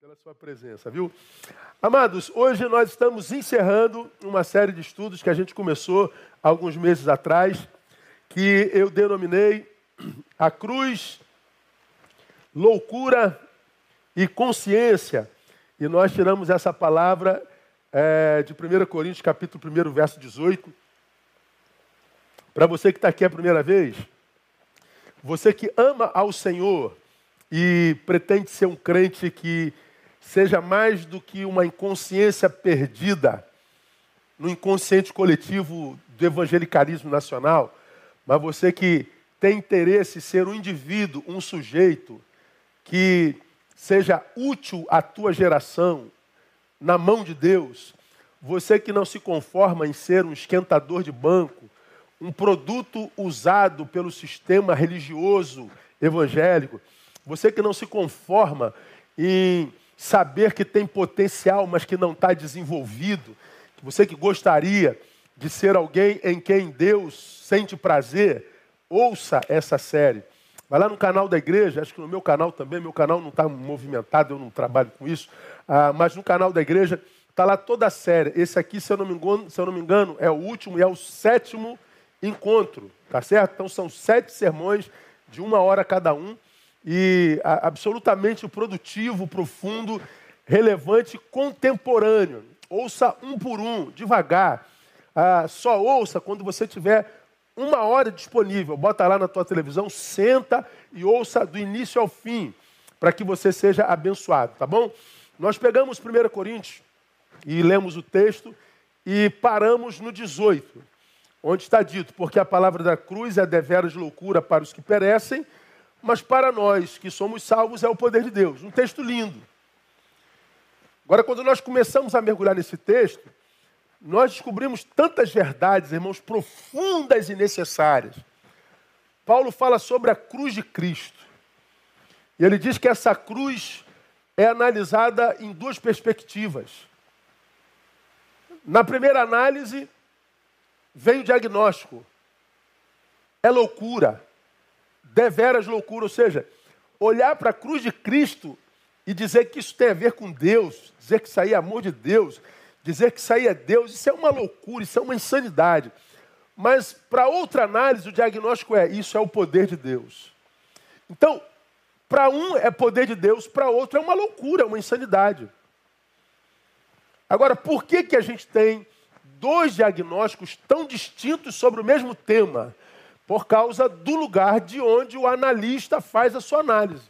pela sua presença, viu? Amados, hoje nós estamos encerrando uma série de estudos que a gente começou alguns meses atrás, que eu denominei A Cruz, Loucura e Consciência. E nós tiramos essa palavra é, de 1 Coríntios, capítulo 1, verso 18. Para você que está aqui a primeira vez, você que ama ao Senhor e pretende ser um crente que seja mais do que uma inconsciência perdida no inconsciente coletivo do evangelicalismo nacional, mas você que tem interesse em ser um indivíduo, um sujeito que seja útil à tua geração, na mão de Deus, você que não se conforma em ser um esquentador de banco, um produto usado pelo sistema religioso evangélico, você que não se conforma em saber que tem potencial, mas que não está desenvolvido. Você que gostaria de ser alguém em quem Deus sente prazer, ouça essa série. Vai lá no canal da igreja, acho que no meu canal também, meu canal não está movimentado, eu não trabalho com isso, ah, mas no canal da igreja está lá toda a série. Esse aqui, se eu, não me engano, se eu não me engano, é o último e é o sétimo encontro, tá certo? Então são sete sermões de uma hora cada um e absolutamente produtivo, profundo, relevante, contemporâneo. Ouça um por um, devagar. Ah, só ouça quando você tiver uma hora disponível. Bota lá na tua televisão, senta e ouça do início ao fim, para que você seja abençoado, tá bom? Nós pegamos 1 Coríntios e lemos o texto e paramos no 18, onde está dito: Porque a palavra da cruz é deveras loucura para os que perecem, mas para nós que somos salvos é o poder de Deus. Um texto lindo. Agora, quando nós começamos a mergulhar nesse texto, nós descobrimos tantas verdades, irmãos, profundas e necessárias. Paulo fala sobre a cruz de Cristo. E ele diz que essa cruz é analisada em duas perspectivas. Na primeira análise, vem o diagnóstico. É loucura deveras loucura, ou seja, olhar para a cruz de Cristo e dizer que isso tem a ver com Deus, dizer que isso aí é amor de Deus, dizer que isso aí é Deus, isso é uma loucura, isso é uma insanidade. Mas para outra análise, o diagnóstico é: isso é o poder de Deus. Então, para um é poder de Deus, para outro é uma loucura, uma insanidade. Agora, por que, que a gente tem dois diagnósticos tão distintos sobre o mesmo tema? Por causa do lugar de onde o analista faz a sua análise.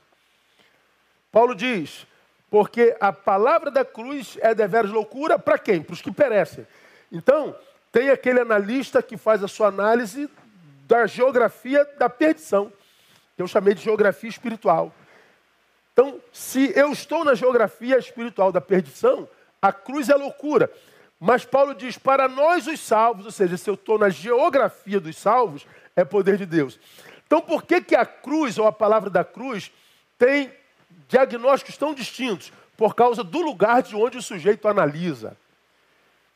Paulo diz: porque a palavra da cruz é deveras loucura para quem? Para os que perecem. Então, tem aquele analista que faz a sua análise da geografia da perdição, que eu chamei de geografia espiritual. Então, se eu estou na geografia espiritual da perdição, a cruz é loucura. Mas Paulo diz: para nós os salvos, ou seja, se eu estou na geografia dos salvos, é poder de Deus. Então, por que, que a cruz, ou a palavra da cruz, tem diagnósticos tão distintos? Por causa do lugar de onde o sujeito analisa.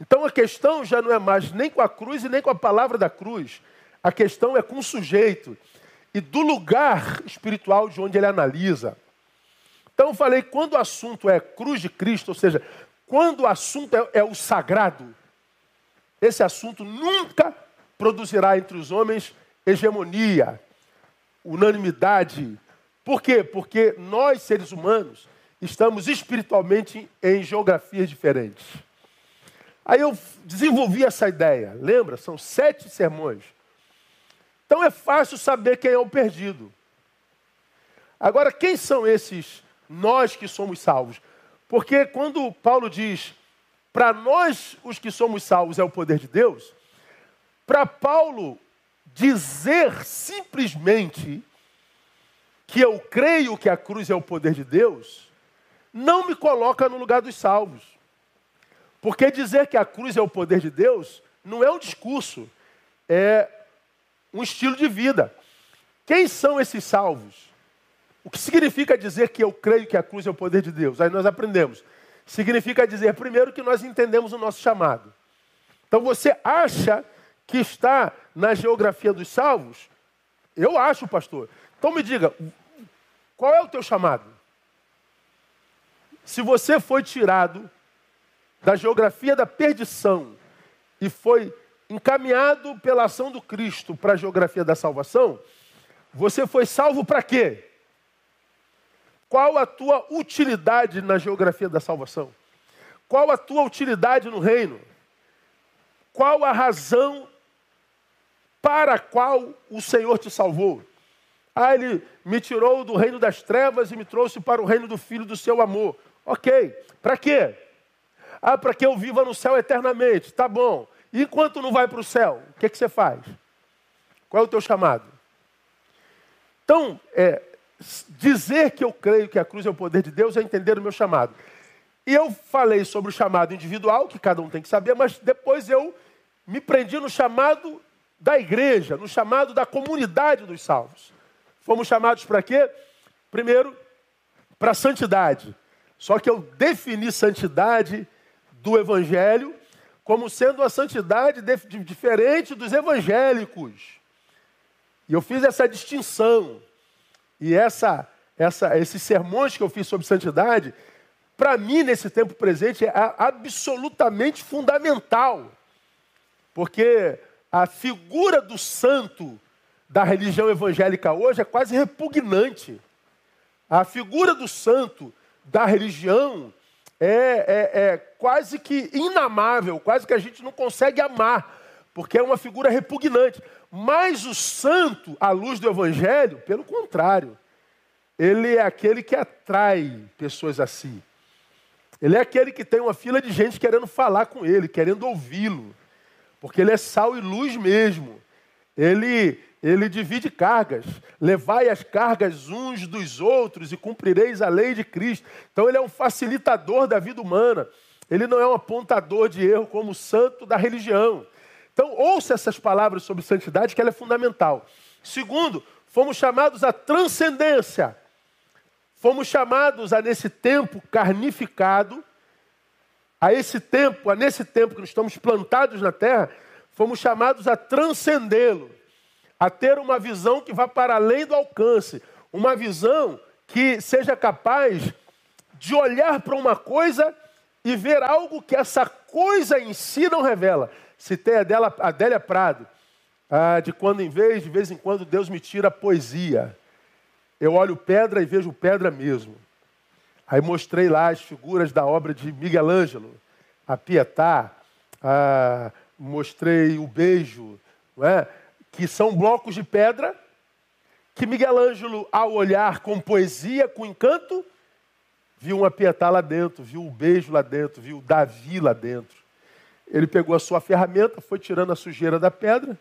Então, a questão já não é mais nem com a cruz e nem com a palavra da cruz. A questão é com o sujeito e do lugar espiritual de onde ele analisa. Então, eu falei, quando o assunto é cruz de Cristo, ou seja, quando o assunto é, é o sagrado, esse assunto nunca produzirá entre os homens hegemonia, unanimidade. Por quê? Porque nós, seres humanos, estamos espiritualmente em geografias diferentes. Aí eu desenvolvi essa ideia, lembra? São sete sermões. Então é fácil saber quem é o perdido. Agora, quem são esses nós que somos salvos? Porque quando Paulo diz, para nós os que somos salvos é o poder de Deus, para Paulo dizer simplesmente que eu creio que a cruz é o poder de Deus, não me coloca no lugar dos salvos. Porque dizer que a cruz é o poder de Deus não é um discurso, é um estilo de vida. Quem são esses salvos? O que significa dizer que eu creio que a cruz é o poder de Deus? Aí nós aprendemos. Significa dizer, primeiro, que nós entendemos o nosso chamado. Então você acha que está na geografia dos salvos? Eu acho, pastor. Então me diga, qual é o teu chamado? Se você foi tirado da geografia da perdição e foi encaminhado pela ação do Cristo para a geografia da salvação, você foi salvo para quê? Qual a tua utilidade na geografia da salvação? Qual a tua utilidade no reino? Qual a razão para a qual o Senhor te salvou? Ah, ele me tirou do reino das trevas e me trouxe para o reino do filho do seu amor. Ok, para quê? Ah, para que eu viva no céu eternamente. Tá bom. E enquanto não vai para o céu, o que, que você faz? Qual é o teu chamado? Então, é, dizer que eu creio que a cruz é o poder de Deus é entender o meu chamado. E eu falei sobre o chamado individual, que cada um tem que saber, mas depois eu me prendi no chamado da igreja, no chamado da comunidade dos salvos. Fomos chamados para quê? Primeiro, para santidade. Só que eu defini santidade do evangelho como sendo a santidade diferente dos evangélicos. E eu fiz essa distinção. E essa, essa, esses sermões que eu fiz sobre santidade, para mim, nesse tempo presente, é absolutamente fundamental. Porque a figura do santo da religião evangélica hoje é quase repugnante. A figura do santo da religião é, é, é quase que inamável, quase que a gente não consegue amar, porque é uma figura repugnante. Mas o santo, à luz do Evangelho, pelo contrário, ele é aquele que atrai pessoas assim. Ele é aquele que tem uma fila de gente querendo falar com ele, querendo ouvi-lo, porque ele é sal e luz mesmo. Ele ele divide cargas. Levai as cargas uns dos outros e cumprireis a lei de Cristo. Então ele é um facilitador da vida humana. Ele não é um apontador de erro como o santo da religião. Então ouça essas palavras sobre santidade que ela é fundamental. Segundo, fomos chamados à transcendência. Fomos chamados a nesse tempo carnificado, a esse tempo, a nesse tempo que nós estamos plantados na terra, fomos chamados a transcendê-lo a ter uma visão que vá para além do alcance, uma visão que seja capaz de olhar para uma coisa e ver algo que essa coisa em si não revela. Citei a dela, Adélia Prado, ah, de quando em vez, de vez em quando Deus me tira a poesia. Eu olho pedra e vejo pedra mesmo. Aí mostrei lá as figuras da obra de Miguel Ângelo, a Pietà, ah, mostrei o beijo, é? que são blocos de pedra, que Miguel Ângelo, ao olhar com poesia, com encanto, viu uma pietá lá dentro, viu o beijo lá dentro, viu Davi lá dentro. Ele pegou a sua ferramenta, foi tirando a sujeira da pedra,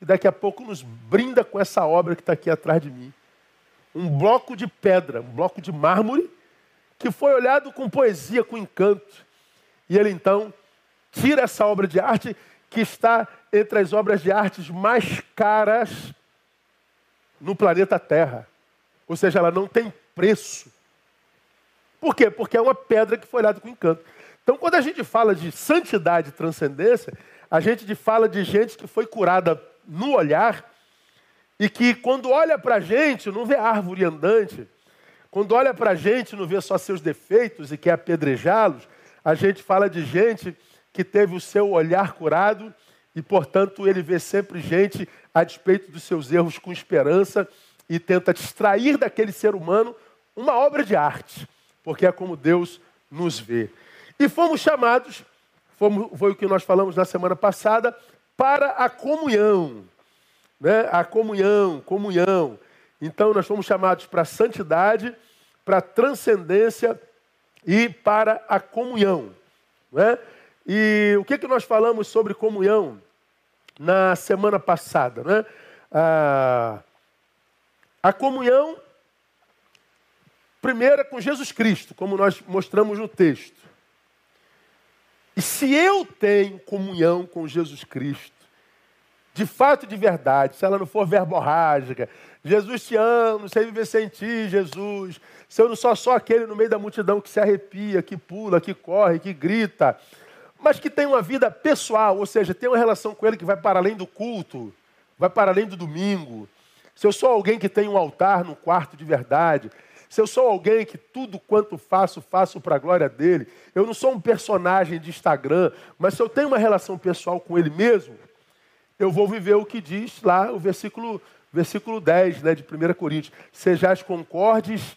e daqui a pouco nos brinda com essa obra que está aqui atrás de mim. Um bloco de pedra, um bloco de mármore, que foi olhado com poesia, com encanto. E ele então tira essa obra de arte que está entre as obras de artes mais caras no planeta Terra. Ou seja, ela não tem preço. Por quê? Porque é uma pedra que foi olhada com encanto. Então, quando a gente fala de santidade e transcendência, a gente fala de gente que foi curada no olhar e que, quando olha para a gente, não vê árvore andante. Quando olha para a gente, não vê só seus defeitos e quer apedrejá-los. A gente fala de gente que teve o seu olhar curado e, portanto, ele vê sempre gente a despeito dos seus erros com esperança e tenta extrair daquele ser humano uma obra de arte, porque é como Deus nos vê. E fomos chamados, fomos, foi o que nós falamos na semana passada, para a comunhão. Né? A comunhão, comunhão. Então nós fomos chamados para a santidade, para a transcendência e para a comunhão. Né? E o que, que nós falamos sobre comunhão na semana passada? Né? Ah, a comunhão, primeira é com Jesus Cristo, como nós mostramos no texto. E se eu tenho comunhão com Jesus Cristo, de fato de verdade, se ela não for verborrágica, Jesus te ama, não sei viver sem ti, Jesus. Se eu não sou só aquele no meio da multidão que se arrepia, que pula, que corre, que grita, mas que tem uma vida pessoal, ou seja, tem uma relação com Ele que vai para além do culto, vai para além do domingo. Se eu sou alguém que tem um altar no quarto de verdade, se eu sou alguém que tudo quanto faço, faço para a glória dele, eu não sou um personagem de Instagram, mas se eu tenho uma relação pessoal com ele mesmo, eu vou viver o que diz lá o versículo, versículo 10 né, de 1 Coríntios. Sejais concordes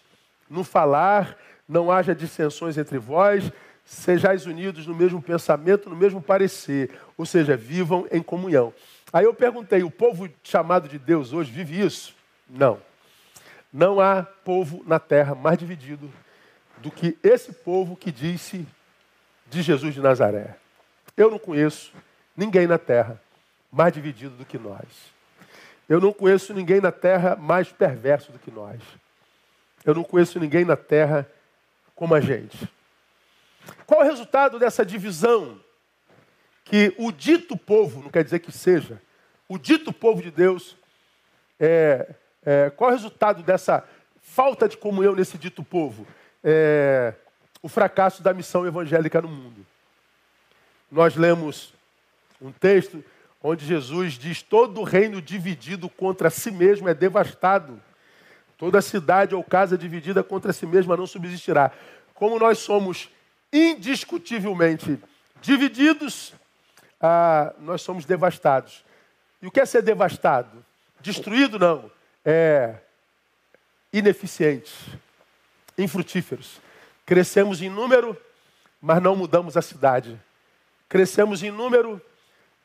no falar, não haja dissensões entre vós, sejais unidos no mesmo pensamento, no mesmo parecer, ou seja, vivam em comunhão. Aí eu perguntei, o povo chamado de Deus hoje vive isso? Não. Não há povo na terra mais dividido do que esse povo que disse de Jesus de Nazaré. Eu não conheço ninguém na terra mais dividido do que nós. Eu não conheço ninguém na terra mais perverso do que nós. Eu não conheço ninguém na terra como a gente. Qual o resultado dessa divisão? Que o dito povo, não quer dizer que seja, o dito povo de Deus, é, é, qual o resultado dessa falta de comunhão nesse dito povo? É, o fracasso da missão evangélica no mundo. Nós lemos um texto onde Jesus diz: todo reino dividido contra si mesmo é devastado. Toda cidade ou casa dividida contra si mesma não subsistirá. Como nós somos indiscutivelmente divididos, ah, nós somos devastados. E o que é ser devastado? Destruído, não. É ineficiente, infrutíferos. Crescemos em número, mas não mudamos a cidade. Crescemos em número,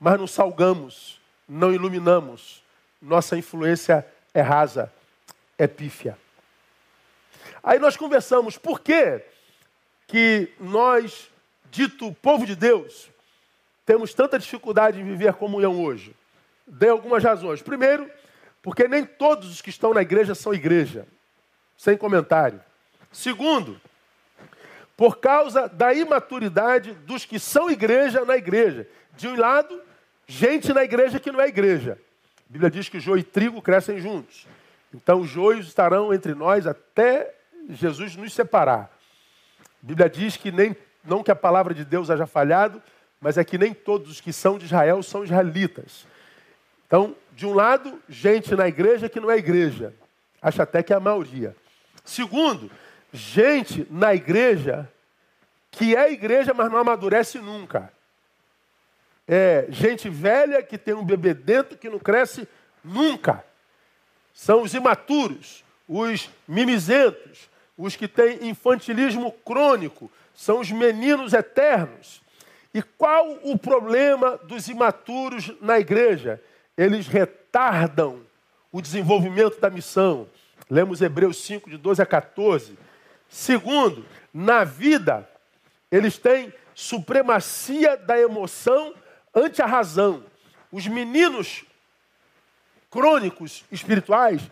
mas não salgamos, não iluminamos. Nossa influência é rasa é pífia. Aí nós conversamos, por que que nós, dito povo de Deus, temos tanta dificuldade em viver comunhão hoje? Dei algumas razões. Primeiro, porque nem todos os que estão na igreja são igreja. Sem comentário. Segundo, por causa da imaturidade dos que são igreja na igreja. De um lado, gente na igreja que não é igreja. A Bíblia diz que joio e trigo crescem juntos. Então, os joios estarão entre nós até Jesus nos separar. A Bíblia diz que nem, não que a palavra de Deus haja falhado, mas é que nem todos os que são de Israel são israelitas. Então, de um lado, gente na igreja que não é igreja. Acho até que é a maioria. Segundo, gente na igreja que é igreja, mas não amadurece nunca. É gente velha que tem um bebê dentro que não cresce nunca são os imaturos, os mimizentos, os que têm infantilismo crônico, são os meninos eternos. E qual o problema dos imaturos na igreja? Eles retardam o desenvolvimento da missão. Lemos Hebreus 5, de 12 a 14. Segundo, na vida, eles têm supremacia da emoção ante a razão. Os meninos crônicos espirituais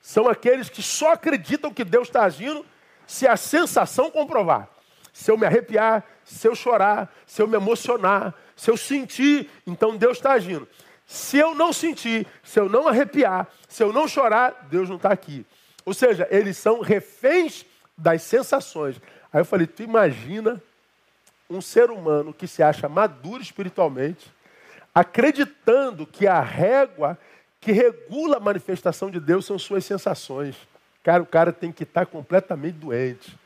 são aqueles que só acreditam que Deus está agindo se a sensação comprovar. Se eu me arrepiar, se eu chorar, se eu me emocionar, se eu sentir, então Deus está agindo. Se eu não sentir, se eu não arrepiar, se eu não chorar, Deus não está aqui. Ou seja, eles são reféns das sensações. Aí eu falei, tu imagina um ser humano que se acha maduro espiritualmente, acreditando que a régua que regula a manifestação de Deus são suas sensações. Cara, o cara tem que estar completamente doente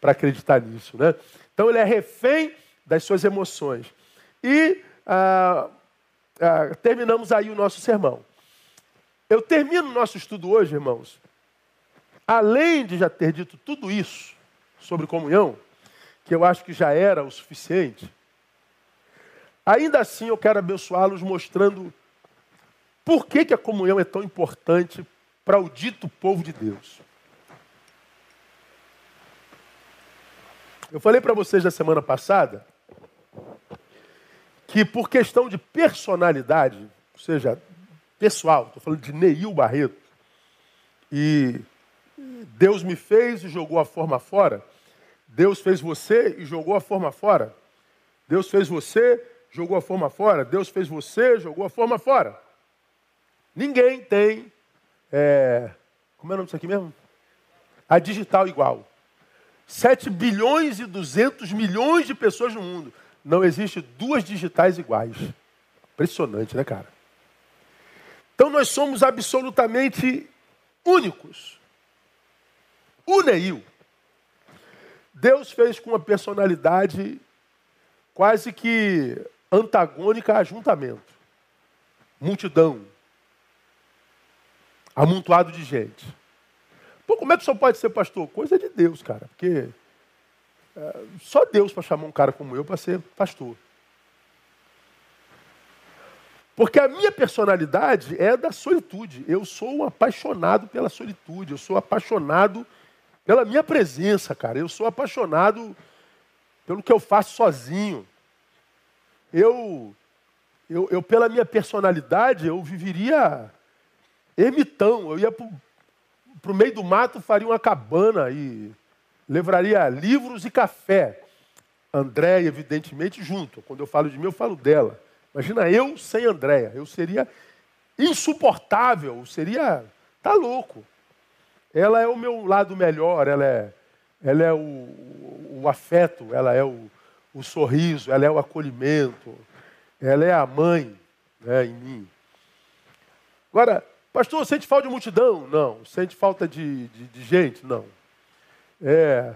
para acreditar nisso, né? Então ele é refém das suas emoções. E ah, ah, terminamos aí o nosso sermão. Eu termino o nosso estudo hoje, irmãos, além de já ter dito tudo isso sobre comunhão, que eu acho que já era o suficiente, ainda assim eu quero abençoá-los mostrando por que, que a comunhão é tão importante para o dito povo de Deus? Eu falei para vocês na semana passada que por questão de personalidade, ou seja, pessoal, estou falando de Neil Barreto, e Deus me fez e jogou a forma fora. Deus fez você e jogou a forma fora. Deus fez você, jogou a forma fora. Deus fez você, jogou a forma fora. Ninguém tem. É, como é o nome disso aqui mesmo? A digital igual. 7 bilhões e 200 milhões de pessoas no mundo. Não existe duas digitais iguais. Impressionante, né, cara? Então nós somos absolutamente únicos. O Neil, Deus fez com uma personalidade quase que antagônica a ajuntamento. Multidão. Amontoado de gente. Pô, como é que senhor pode ser pastor? Coisa de Deus, cara. Porque é, só Deus para chamar um cara como eu para ser pastor. Porque a minha personalidade é da solitude. Eu sou um apaixonado pela solitude. Eu sou apaixonado pela minha presença, cara. Eu sou apaixonado pelo que eu faço sozinho. Eu, eu, eu pela minha personalidade, eu viveria ermitão. Eu ia para o meio do mato, faria uma cabana e levaria livros e café. André, evidentemente, junto. Quando eu falo de mim, eu falo dela. Imagina eu sem Andréia. Eu seria insuportável, seria. Tá louco. Ela é o meu lado melhor, ela é, ela é o, o afeto, ela é o, o sorriso, ela é o acolhimento, ela é a mãe né, em mim. Agora, pastor, sente falta de multidão? Não. Sente falta de, de, de gente? Não. É,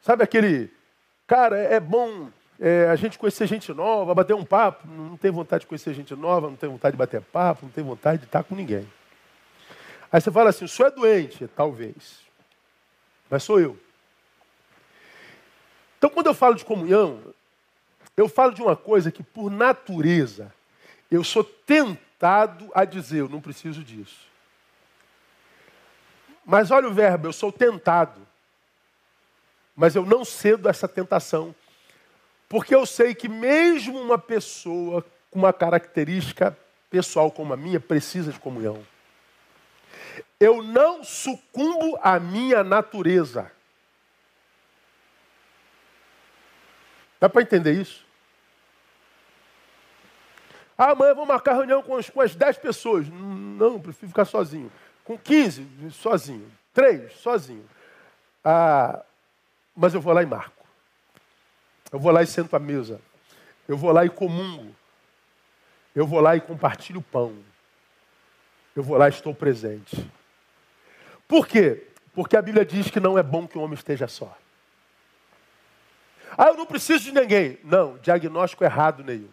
sabe aquele. Cara, é bom é, a gente conhecer gente nova, bater um papo. Não tem vontade de conhecer gente nova, não tem vontade de bater papo, não tem vontade de estar com ninguém. Aí você fala assim: o senhor é doente? Talvez. Mas sou eu. Então, quando eu falo de comunhão, eu falo de uma coisa que, por natureza, eu sou tentado a dizer: eu não preciso disso. Mas olha o verbo: eu sou tentado. Mas eu não cedo a essa tentação porque eu sei que mesmo uma pessoa com uma característica pessoal como a minha precisa de comunhão. Eu não sucumbo à minha natureza. Dá para entender isso? Ah, amanhã vou marcar reunião com, com as 10 pessoas. Não, prefiro ficar sozinho. Com 15, sozinho. 3, sozinho. Ah, mas eu vou lá e marco. Eu vou lá e sento à mesa. Eu vou lá e comungo. Eu vou lá e compartilho o pão. Eu vou lá e estou presente. Por quê? Porque a Bíblia diz que não é bom que o homem esteja só. Ah, eu não preciso de ninguém. Não, diagnóstico errado nenhum.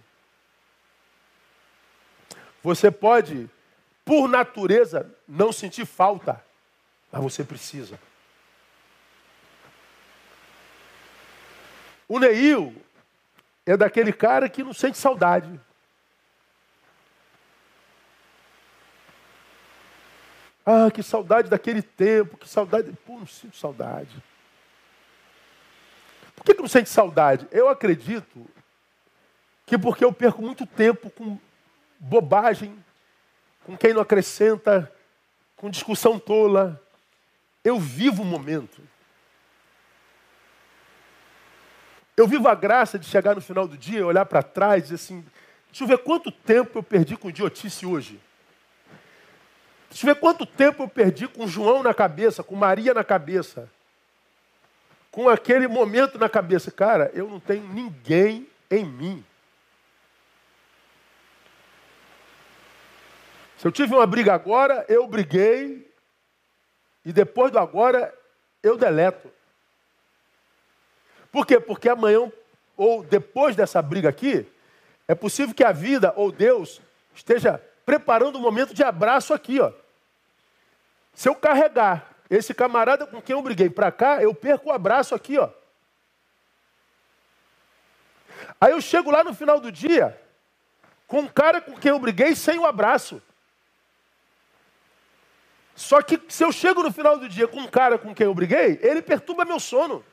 Você pode, por natureza, não sentir falta, mas você precisa. O Neil é daquele cara que não sente saudade. Ah, que saudade daquele tempo, que saudade. Pô, não sinto saudade. Por que, que não sente saudade? Eu acredito que porque eu perco muito tempo com bobagem, com quem não acrescenta, com discussão tola. Eu vivo o momento. Eu vivo a graça de chegar no final do dia, olhar para trás e dizer assim: deixa eu ver quanto tempo eu perdi com idiotice hoje. Deixa eu ver quanto tempo eu perdi com João na cabeça, com Maria na cabeça. Com aquele momento na cabeça. Cara, eu não tenho ninguém em mim. Se eu tive uma briga agora, eu briguei. E depois do agora, eu deleto. Por quê? Porque amanhã, ou depois dessa briga aqui, é possível que a vida ou Deus esteja preparando um momento de abraço aqui, ó. Se eu carregar esse camarada com quem eu briguei para cá, eu perco o abraço aqui, ó. Aí eu chego lá no final do dia com um cara com quem eu briguei sem o abraço. Só que se eu chego no final do dia com um cara com quem eu briguei, ele perturba meu sono.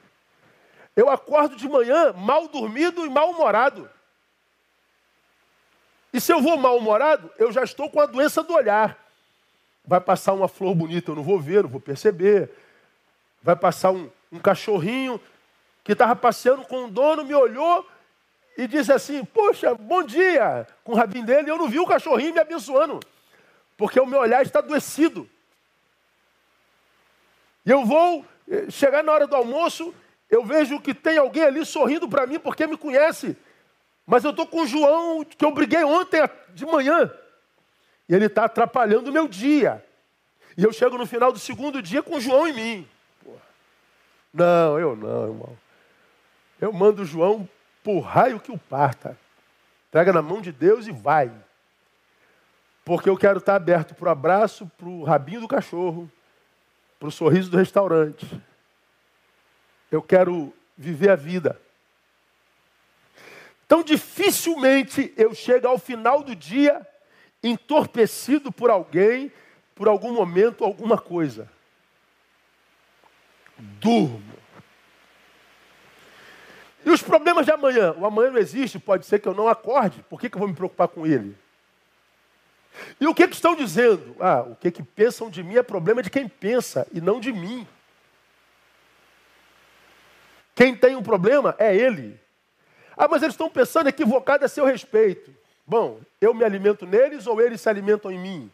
Eu acordo de manhã mal dormido e mal-humorado. E se eu vou mal-humorado, eu já estou com a doença do olhar. Vai passar uma flor bonita, eu não vou ver, não vou perceber. Vai passar um, um cachorrinho que estava passeando com o dono, me olhou e disse assim: Poxa, bom dia, com o rabinho dele. Eu não vi o cachorrinho me abençoando, porque o meu olhar está adoecido. E eu vou eh, chegar na hora do almoço eu vejo que tem alguém ali sorrindo para mim porque me conhece. Mas eu estou com o João que eu briguei ontem de manhã. E ele está atrapalhando o meu dia. E eu chego no final do segundo dia com o João em mim. Não, eu não, irmão. Eu mando o João por raio que o parta. Pega na mão de Deus e vai. Porque eu quero estar aberto para o abraço, para o rabinho do cachorro, para o sorriso do restaurante. Eu quero viver a vida. Então, dificilmente eu chego ao final do dia entorpecido por alguém, por algum momento, alguma coisa. Durmo. E os problemas de amanhã? O amanhã não existe, pode ser que eu não acorde. Por que, que eu vou me preocupar com ele? E o que, que estão dizendo? Ah, o que, que pensam de mim é problema de quem pensa e não de mim. Quem tem um problema é ele. Ah, mas eles estão pensando equivocado a seu respeito. Bom, eu me alimento neles ou eles se alimentam em mim?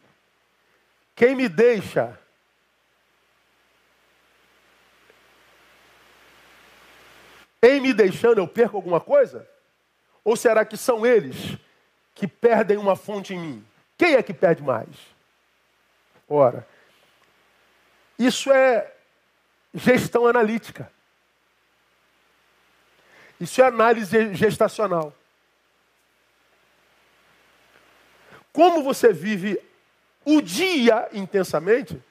Quem me deixa Em me deixando eu perco alguma coisa? Ou será que são eles que perdem uma fonte em mim? Quem é que perde mais? Ora, isso é gestão analítica. Isso é análise gestacional. Como você vive o dia intensamente,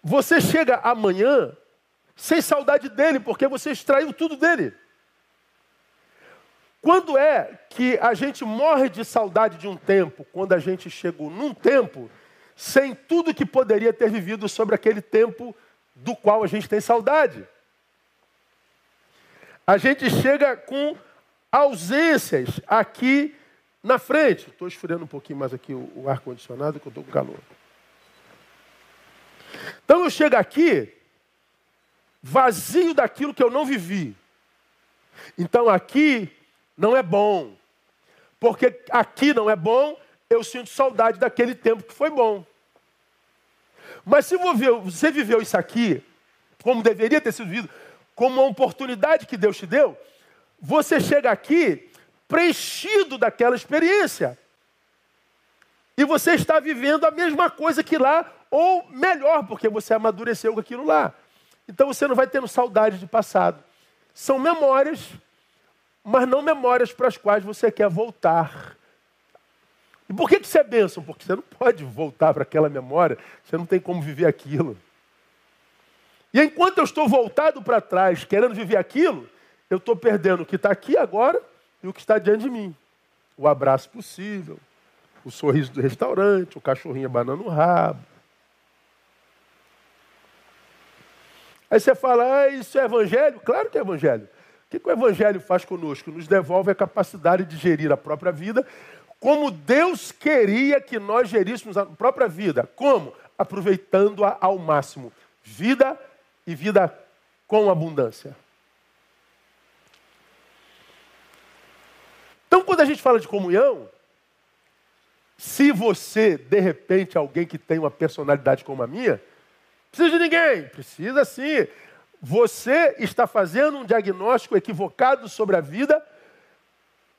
você chega amanhã sem saudade dele, porque você extraiu tudo dele. Quando é que a gente morre de saudade de um tempo? Quando a gente chegou num tempo sem tudo que poderia ter vivido sobre aquele tempo do qual a gente tem saudade. A gente chega com ausências aqui na frente. Estou esfriando um pouquinho mais aqui o, ar-condicionado, que eu estou com calor. Então eu chego aqui vazio daquilo que eu não vivi. Então aqui não é bom. Porque aqui não é bom, eu sinto saudade daquele tempo que foi bom. Mas se você viveu isso aqui, como deveria ter sido vivido, como uma oportunidade que Deus te deu, você chega aqui preenchido daquela experiência. E você está vivendo a mesma coisa que lá, ou melhor, porque você amadureceu com aquilo lá. Então você não vai tendo saudade de passado. São memórias, mas não memórias para as quais você quer voltar. E por que, isso é bênção? Porque você não pode voltar para aquela memória, você não tem como viver aquilo. E enquanto eu estou voltado para trás, querendo viver aquilo, eu estou perdendo o que está aqui agora e o que está diante de mim. O abraço possível, o sorriso do restaurante, o cachorrinho abanando o rabo, Aí você fala, ah, isso é evangelho? Claro que é evangelho. O que, o evangelho faz conosco? Nos devolve a capacidade de gerir a própria vida, como Deus queria que nós geríssemos a própria vida. Como? Aproveitando-a ao máximo. Vida e vida com abundância. Então, quando a gente fala de comunhão, se você, de repente, alguém que tem uma personalidade como a minha, Precisa de ninguém? Precisa sim. Você está fazendo um diagnóstico equivocado sobre a vida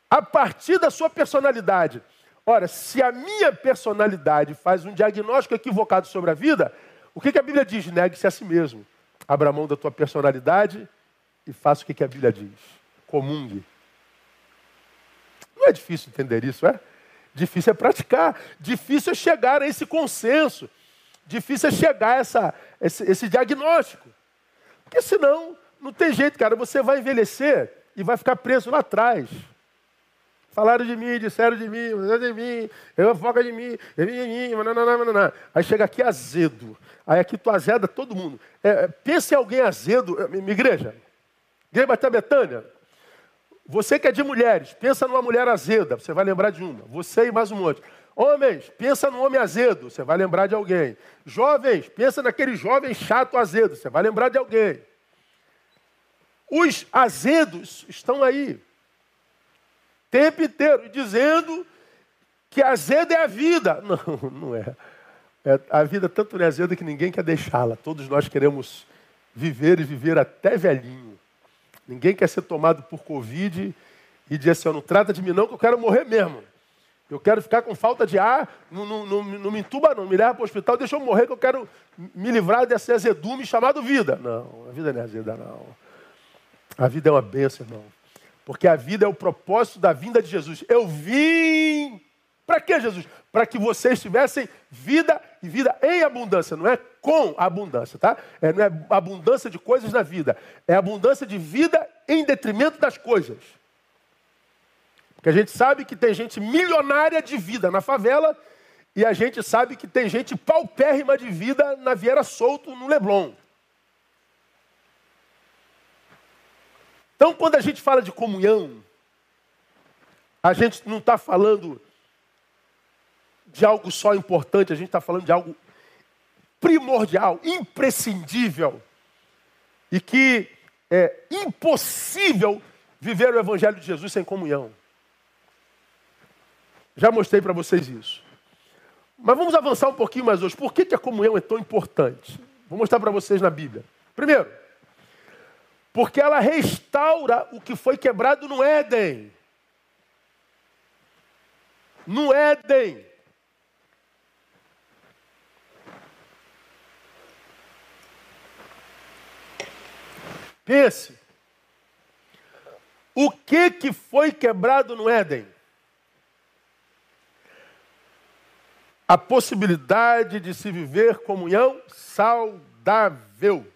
a partir da sua personalidade. Ora, se a minha personalidade faz um diagnóstico equivocado sobre a vida, o que, que a Bíblia diz? Negue-se a si mesmo. Abra mão da tua personalidade e faça o que, que a Bíblia diz. Comungue. Não é difícil entender isso, é? Difícil é praticar. Difícil é chegar a esse consenso. Difícil é chegar a essa, esse, esse diagnóstico. Porque senão, não tem jeito, cara. Você vai envelhecer e vai ficar preso lá atrás. Falaram de mim, disseram de mim, de mim, eu foca de mim, de mim, de mim, nananana. Aí chega aqui azedo. Aí aqui tu azeda todo mundo. É, é pense em alguém azedo, é, minha igreja. Igreja Baté Betânia. Você que é de mulheres, pensa numa mulher azeda, você vai lembrar de uma. Você e mais um monte. Homens, pensa no homem azedo, você vai lembrar de alguém. Jovens, pensa naquele jovem chato azedo, você vai lembrar de alguém. Os azedos estão aí, tempo inteiro, dizendo que azedo é a vida. Não, não é. é a vida tanto não é azeda que ninguém quer deixá-la. Todos nós queremos viver e viver até velhinho. Ninguém quer ser tomado por Covid e dizer assim, não trata de mim não, que eu quero morrer mesmo. Eu quero ficar com falta de ar, não, não, não, não me entuba não, me leva para o hospital, deixa eu morrer que eu quero me livrar desse azedume chamado vida. Não, a vida não é azeda, não. A vida é uma bênção, irmão. Porque a vida é o propósito da vinda de Jesus. Eu vim. Para que Jesus? Para que vocês tivessem vida e vida em abundância. Não é com abundância, tá? É, não é abundância de coisas na vida. É abundância de vida em detrimento das coisas. Porque a gente sabe que tem gente milionária de vida na favela e a gente sabe que tem gente paupérrima de vida na Vieira Solto, no Leblon. Então, quando a gente fala de comunhão, a gente não está falando de algo só importante, a gente está falando de algo primordial, imprescindível, e que é impossível viver o Evangelho de Jesus sem comunhão. Já mostrei para vocês isso. Mas vamos avançar um pouquinho mais hoje. Por que, que a comunhão é tão importante? Vou mostrar para vocês na Bíblia. Primeiro, porque ela restaura o que foi quebrado no Éden. No Éden. Pense. O que, que foi quebrado no Éden? A possibilidade de se viver comunhão saudável.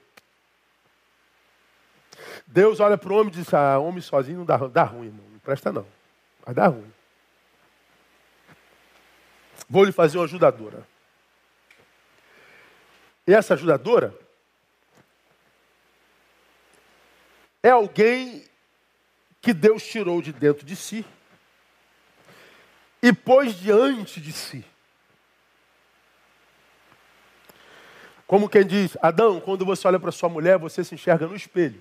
Deus olha para o homem e diz: Ah, homem sozinho não dá, dá ruim, irmão. não presta não. Vai dar ruim. Vou lhe fazer uma ajudadora. E essa ajudadora é alguém que Deus tirou de dentro de si e pôs diante de si. Como quem diz, Adão, quando você olha para sua mulher, você se enxerga no espelho.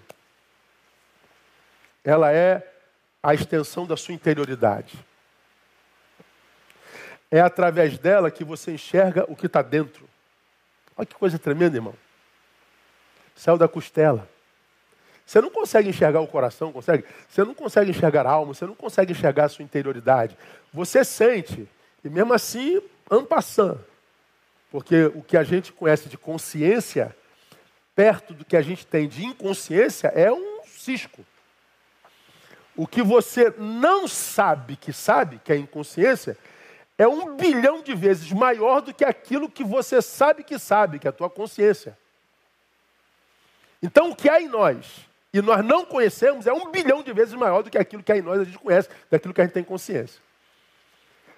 Ela é a extensão da sua interioridade. É através dela que você enxerga o que está dentro. Olha que coisa tremenda, irmão. Céu da costela. Você não consegue enxergar o coração, consegue? Você não consegue enxergar a alma, você não consegue enxergar a sua interioridade. Você sente, e mesmo assim, ampassando. Porque o que a gente conhece de consciência, perto do que a gente tem de inconsciência, é um cisco. O que você não sabe que sabe, que é inconsciência, é um bilhão de vezes maior do que aquilo que você sabe que sabe, que é a tua consciência. Então, o que há em nós e nós não conhecemos é um bilhão de vezes maior do que aquilo que há em nós a gente conhece, daquilo que a gente tem consciência.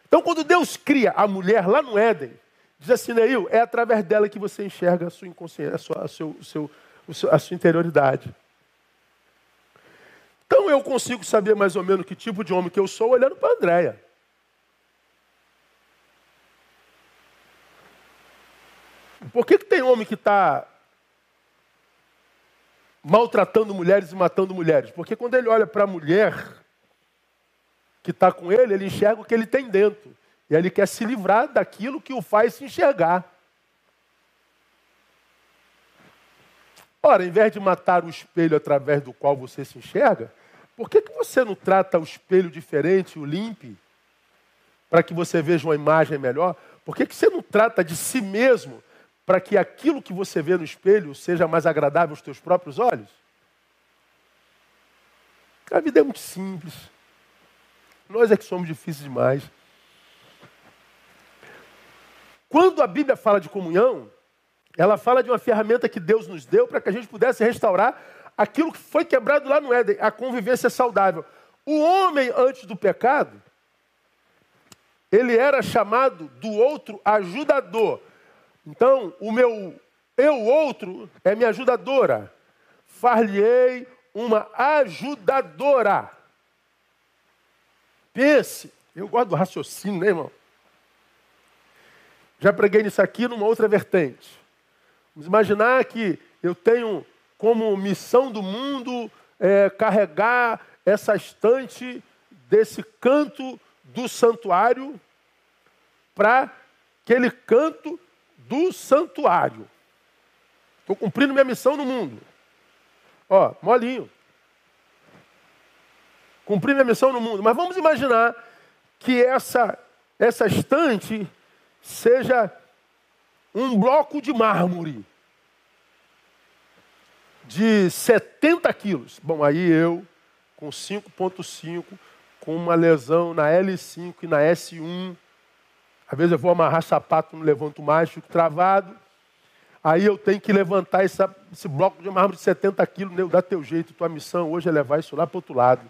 Então, quando Deus cria a mulher lá no Éden, Diz assim, Neil, é através dela que você enxerga a sua inconsciência, a sua, a seu, seu, a sua interioridade. Então eu consigo saber mais ou menos que tipo de homem que eu sou olhando para a Andréia. Por que, que tem homem que está maltratando mulheres e matando mulheres? Porque quando ele olha para a mulher que está com ele, ele enxerga o que ele tem dentro. E ele quer se livrar daquilo que o faz se enxergar. Ora, em vez de matar o espelho através do qual você se enxerga, por que, que você não trata o espelho diferente, o limpe, para que você veja uma imagem melhor? Por que, que você não trata de si mesmo para que aquilo que você vê no espelho seja mais agradável aos teus próprios olhos? A vida é muito simples. Nós é que somos difíceis demais. Quando a Bíblia fala de comunhão, ela fala de uma ferramenta que Deus nos deu para que a gente pudesse restaurar aquilo que foi quebrado lá no Éden, a convivência saudável. O homem, antes do pecado, ele era chamado do outro ajudador. Então, o meu eu outro é minha ajudadora. Far-lhe-ei uma ajudadora. Pense, eu gosto do raciocínio, né, irmão? Já preguei nisso aqui numa outra vertente. Vamos imaginar que eu tenho como missão do mundo é, carregar essa estante desse canto do santuário para aquele canto do santuário. Estou cumprindo minha missão no mundo. Ó, molinho. Cumpri minha missão no mundo. Mas vamos imaginar que essa essa estante seja um bloco de mármore de 70 quilos. Bom, aí eu, com 5,5, com uma lesão na L5 e na S1, às vezes eu vou amarrar sapato, não levanto mais, fico travado. Aí eu tenho que levantar essa, esse bloco de mármore de 70 quilos, né? dá teu jeito, tua missão hoje é levar isso lá para outro lado.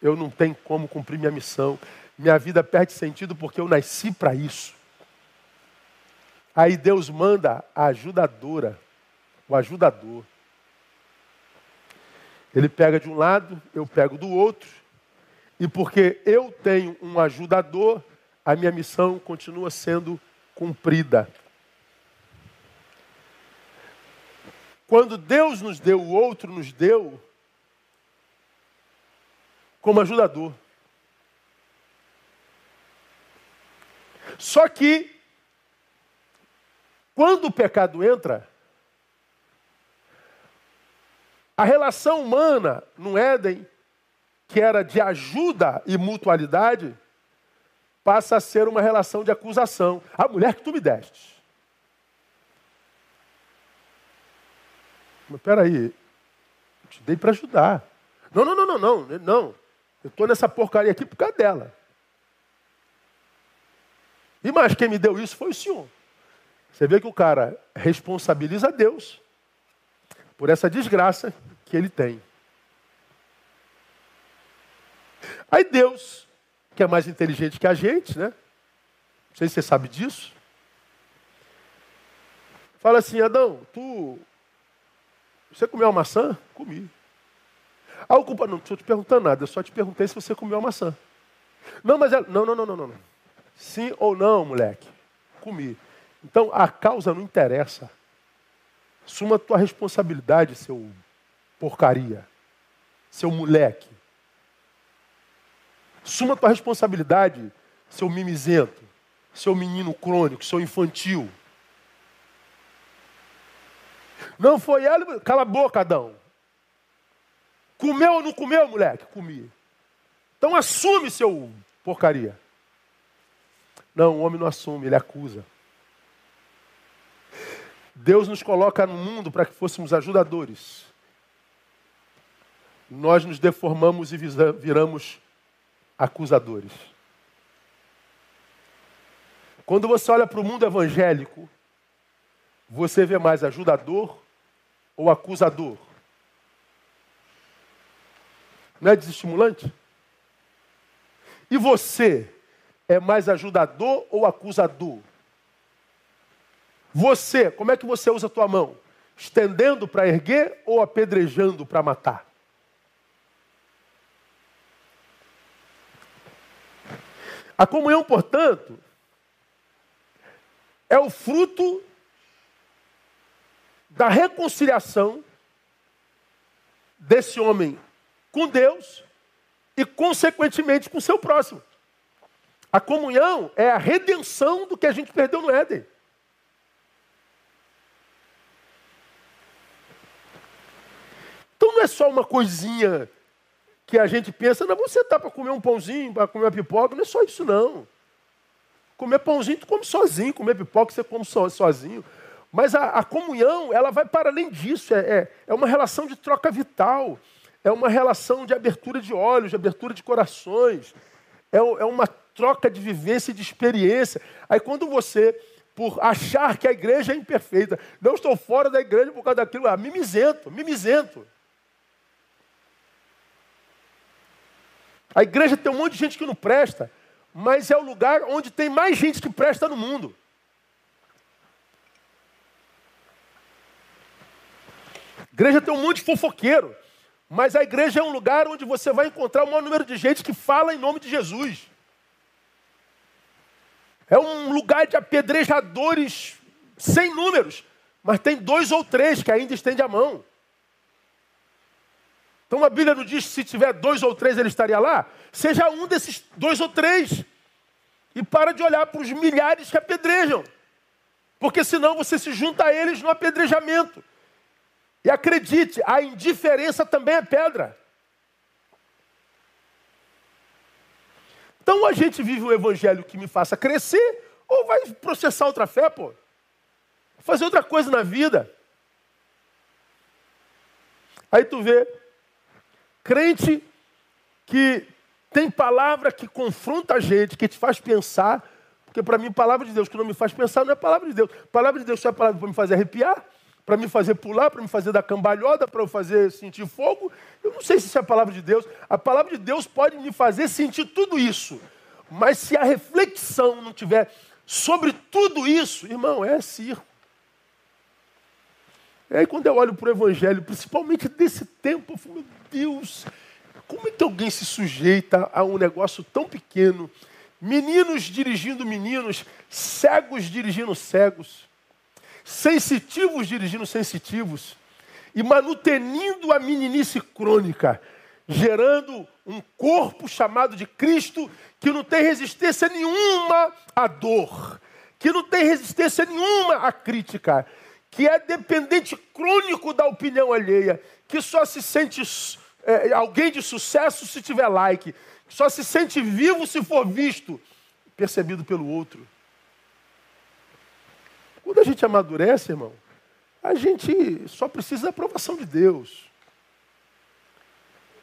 Eu não tenho como cumprir minha missão. Minha vida perde sentido porque eu nasci para isso. Aí Deus manda a ajudadora, o ajudador. Ele pega de um lado, eu pego do outro, e porque eu tenho um ajudador, a minha missão continua sendo cumprida. Quando Deus nos deu, o outro nos deu como ajudador. Só que, quando o pecado entra, a relação humana no Éden, que era de ajuda e mutualidade, passa a ser uma relação de acusação. A mulher que tu me deste. Mas peraí, eu te dei para ajudar. Não, não, não, não, não, não. Eu estou nessa porcaria aqui por causa dela. E mais, quem me deu isso foi o Senhor. Você vê que o cara responsabiliza Deus por essa desgraça que ele tem. Aí Deus, que é mais inteligente que a gente, né? Não sei se você sabe disso. Fala assim, Adão, tu. Você comeu uma maçã? Comi. Ah, o culpa, não estou te perguntando nada, eu só te perguntei se você comeu a maçã. Não, mas ela. Não, não, não, não, não. Sim ou não, moleque? Comi. Então a causa não interessa. Suma a tua responsabilidade, seu porcaria, seu moleque. Suma a tua responsabilidade, seu mimizento, seu menino crônico, seu infantil. Não foi ela, cala a boca, Adão. Comeu ou não comeu, moleque? Comi. Então assume seu porcaria. Não, o homem não assume, ele acusa. Deus nos coloca no mundo para que fôssemos ajudadores. Nós nos deformamos e viramos acusadores. Quando você olha para o mundo evangélico, você vê mais ajudador ou acusador? Não é desestimulante? E você é mais ajudador ou acusador? Você, como é que você usa a tua mão? Estendendo para erguer ou apedrejando para matar? A comunhão, portanto, é o fruto da reconciliação desse homem com Deus e, consequentemente, com seu próximo. A comunhão é a redenção do que a gente perdeu no Éden. É só uma coisinha que a gente pensa, não, você tá para comer um pãozinho, para comer uma pipoca, não é só isso não. Comer pãozinho tu come sozinho, comer pipoca você come so, sozinho. Mas a, a, comunhão, ela vai para além disso, é, é, é uma relação de troca vital, é uma relação de abertura de olhos, de abertura de corações, é, é uma troca de vivência e de experiência. Aí quando você, por achar que a igreja é imperfeita, não estou fora da igreja por causa daquilo, ah, mimizento, mimizento. A igreja tem um monte de gente que não presta, mas é o lugar onde tem mais gente que presta no mundo. A igreja tem um monte de fofoqueiro, mas a igreja é um lugar onde você vai encontrar o maior número de gente que fala em nome de Jesus. É um lugar de apedrejadores sem números, mas tem dois ou três que ainda estende a mão. Então a Bíblia não diz que se tiver dois ou três ele estaria lá? Seja um desses dois ou três. E para de olhar para os milhares que apedrejam. Porque senão você se junta a eles no apedrejamento. E acredite, a indiferença também é pedra. Então a gente vive um evangelho que me faça crescer, ou vai processar outra fé, pô. Fazer outra coisa na vida. Aí tu vê, crente que tem palavra que confronta a gente, que te faz pensar, porque para mim, palavra de Deus que não me faz pensar não é palavra de Deus. Palavra de Deus só é palavra para me fazer arrepiar, para me fazer pular, para me fazer dar cambalhota, para eu fazer sentir fogo. Eu não sei se isso é a palavra de Deus. A palavra de Deus pode me fazer sentir tudo isso. Mas se a reflexão não tiver sobre tudo isso, irmão, é circo. E aí quando eu olho para o Evangelho, principalmente desse tempo, eu falo, meu Deus, como é que alguém se sujeita a um negócio tão pequeno? Meninos dirigindo meninos, cegos dirigindo cegos, sensitivos dirigindo sensitivos, e manutenindo a meninice crônica, gerando um corpo chamado de Cristo que não tem resistência nenhuma à dor, que não tem resistência nenhuma à crítica, que é dependente crônico da opinião alheia, que só se sente é, alguém de sucesso se tiver like. Só se sente vivo se for visto, percebido pelo outro. Quando a gente amadurece, irmão, a gente só precisa da aprovação de Deus.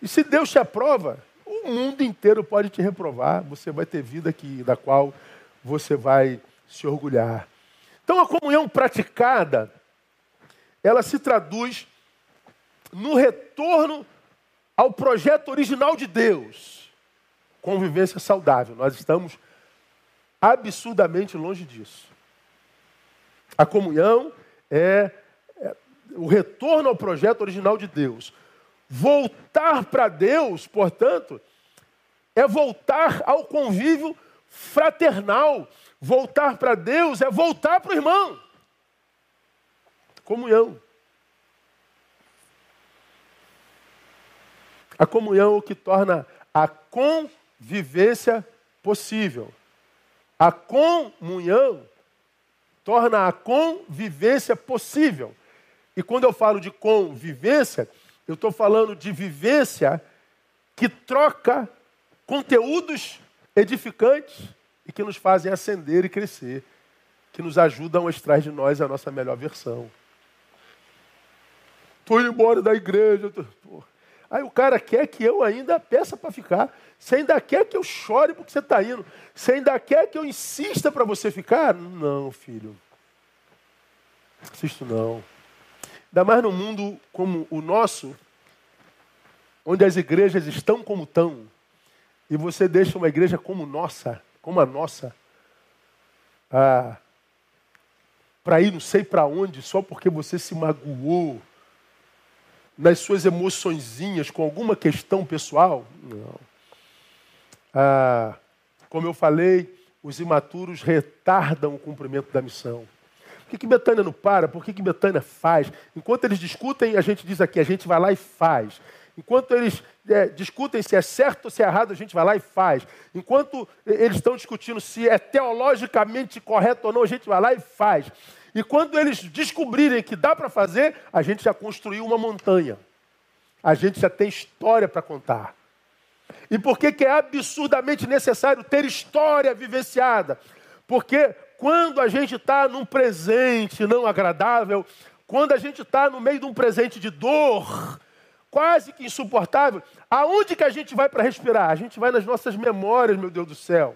E se Deus te aprova, o mundo inteiro pode te reprovar. Você vai ter vida que, da qual você vai se orgulhar. Então a comunhão praticada, ela se traduz no retorno ao projeto original de Deus. Convivência saudável. Nós estamos absurdamente longe disso. A comunhão é, é o retorno ao projeto original de Deus. Voltar para Deus, portanto, é voltar ao convívio fraternal. Voltar para Deus é voltar para o irmão. Comunhão. A comunhão é o que torna a convivência possível. A comunhão torna a convivência possível. E quando eu falo de convivência, eu estou falando de vivência que troca conteúdos edificantes e que nos fazem ascender e crescer, que nos ajudam a extrair de nós a nossa melhor versão. Estou indo embora da igreja. Tô... Aí o cara quer que eu ainda peça para ficar. Você ainda quer que eu chore porque você está indo. Você ainda quer que eu insista para você ficar? Não, filho. Insisto não. Ainda mais num mundo como o nosso, onde as igrejas estão como estão, e você deixa uma igreja como nossa, como a nossa, ah, para ir não sei para onde, só porque você se magoou nas suas emoçõezinhas com alguma questão pessoal? Não. Ah, como eu falei, os imaturos retardam o cumprimento da missão. Por que, que Betânia não para? Por que, que Betânia faz? Enquanto eles discutem, a gente diz aqui, a gente vai lá e faz. Enquanto eles é, discutem se é certo ou se é errado, a gente vai lá e faz. Enquanto eles estão discutindo se é teologicamente correto ou não, a gente vai lá e faz. E quando eles descobrirem que dá para fazer, a gente já construiu uma montanha. A gente já tem história para contar. E por que, que é absurdamente necessário ter história vivenciada? Porque quando a gente está num presente não agradável, quando a gente está no meio de um presente de dor, quase que insuportável, aonde que a gente vai para respirar? A gente vai nas nossas memórias, meu Deus do céu.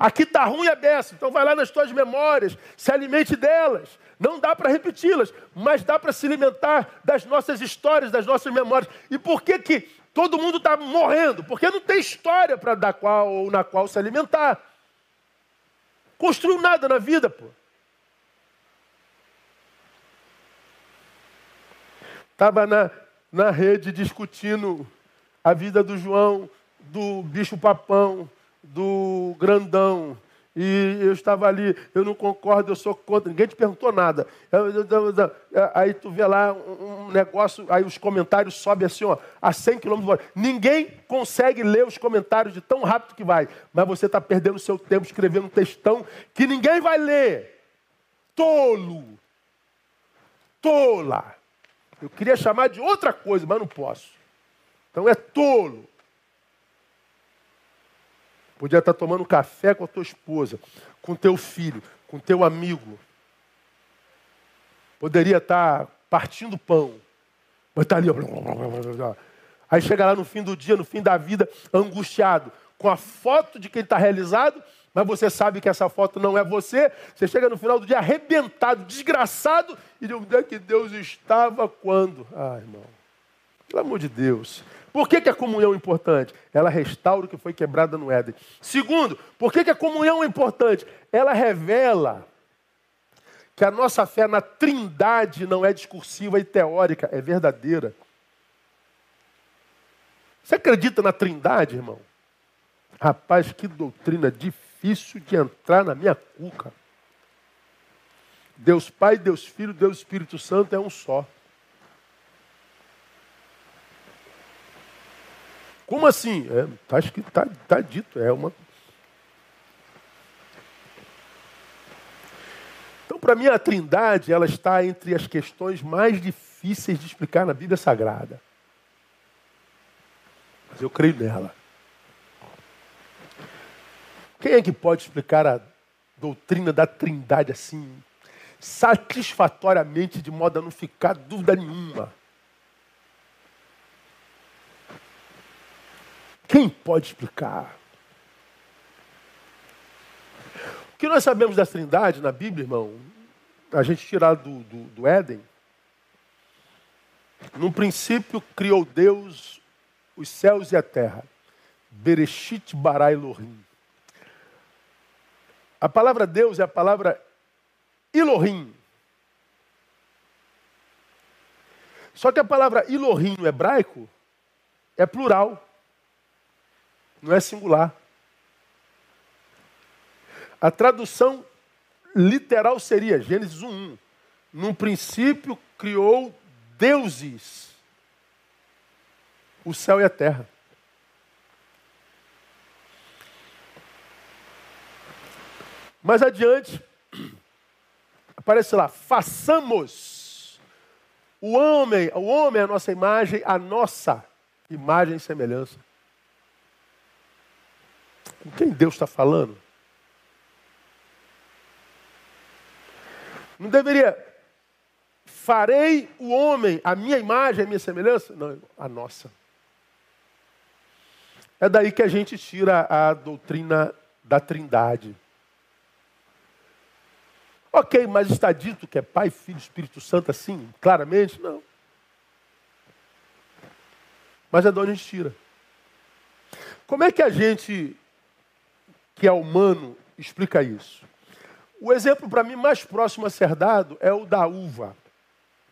Aqui está ruim a beça, então vai lá nas tuas memórias, se alimente delas. Não dá para repeti-las, mas dá para se alimentar das nossas histórias, das nossas memórias. E por que, que todo mundo está morrendo? Porque não tem história para dar qual ou na qual se alimentar. Construiu nada na vida, pô. Estava na, na rede discutindo a vida do João, do bicho papão, do grandão. E eu estava ali, eu não concordo, eu sou contra. Ninguém te perguntou nada. Aí tu vê lá um negócio, aí os comentários sobem assim, ó, a 100 km por hora. Ninguém consegue ler os comentários de tão rápido que vai. Mas você está perdendo seu tempo escrevendo um textão que ninguém vai ler. Tolo. Tola. Eu queria chamar de outra coisa, mas não posso. Então é tolo. Podia estar tomando café com a tua esposa, com teu filho, com teu amigo. Poderia estar partindo pão, mas está ali. Aí chega lá no fim do dia, no fim da vida, angustiado, com a foto de quem está realizado, mas você sabe que essa foto não é você. Você chega no final do dia arrebentado, desgraçado, e de onde é que Deus estava quando? Ah, irmão, pelo amor de Deus. Por que, que a comunhão é importante? Ela restaura o que foi quebrado no Éden. Segundo, por que, que a comunhão é importante? Ela revela que a nossa fé na trindade não é discursiva e teórica, é verdadeira. Você acredita na trindade, irmão? Rapaz, que doutrina difícil de entrar na minha cuca. Deus Pai, Deus Filho, Deus Espírito Santo é um só. Como assim? Acho que está tá dito, é uma. Então, para mim, a trindade ela está entre as questões mais difíceis de explicar na Bíblia Sagrada. Mas eu creio nela. Quem é que pode explicar a doutrina da trindade assim, satisfatoriamente, de modo a não ficar dúvida nenhuma? Quem pode explicar? O que nós sabemos da trindade na Bíblia, irmão, a gente tirar do, do, do Éden, no princípio criou Deus os céus e a terra. Bereshit bara Elohim. A palavra Deus é a palavra Elohim. Só que a palavra Elohim no hebraico é plural não é singular. A tradução literal seria Gênesis 1:1. Num princípio criou deuses o céu e a terra. Mais adiante, aparece lá, façamos o homem, o homem é a nossa imagem, a nossa imagem e semelhança. Com quem Deus está falando? Não deveria. Farei o homem, a minha imagem, a minha semelhança? Não, a nossa. É daí que a gente tira a doutrina da trindade. Ok, mas está dito que é Pai, Filho e Espírito Santo assim, claramente? Não. Mas é de onde a gente tira. Como é que a gente que é humano explica isso. O exemplo para mim mais próximo a ser dado é o da uva.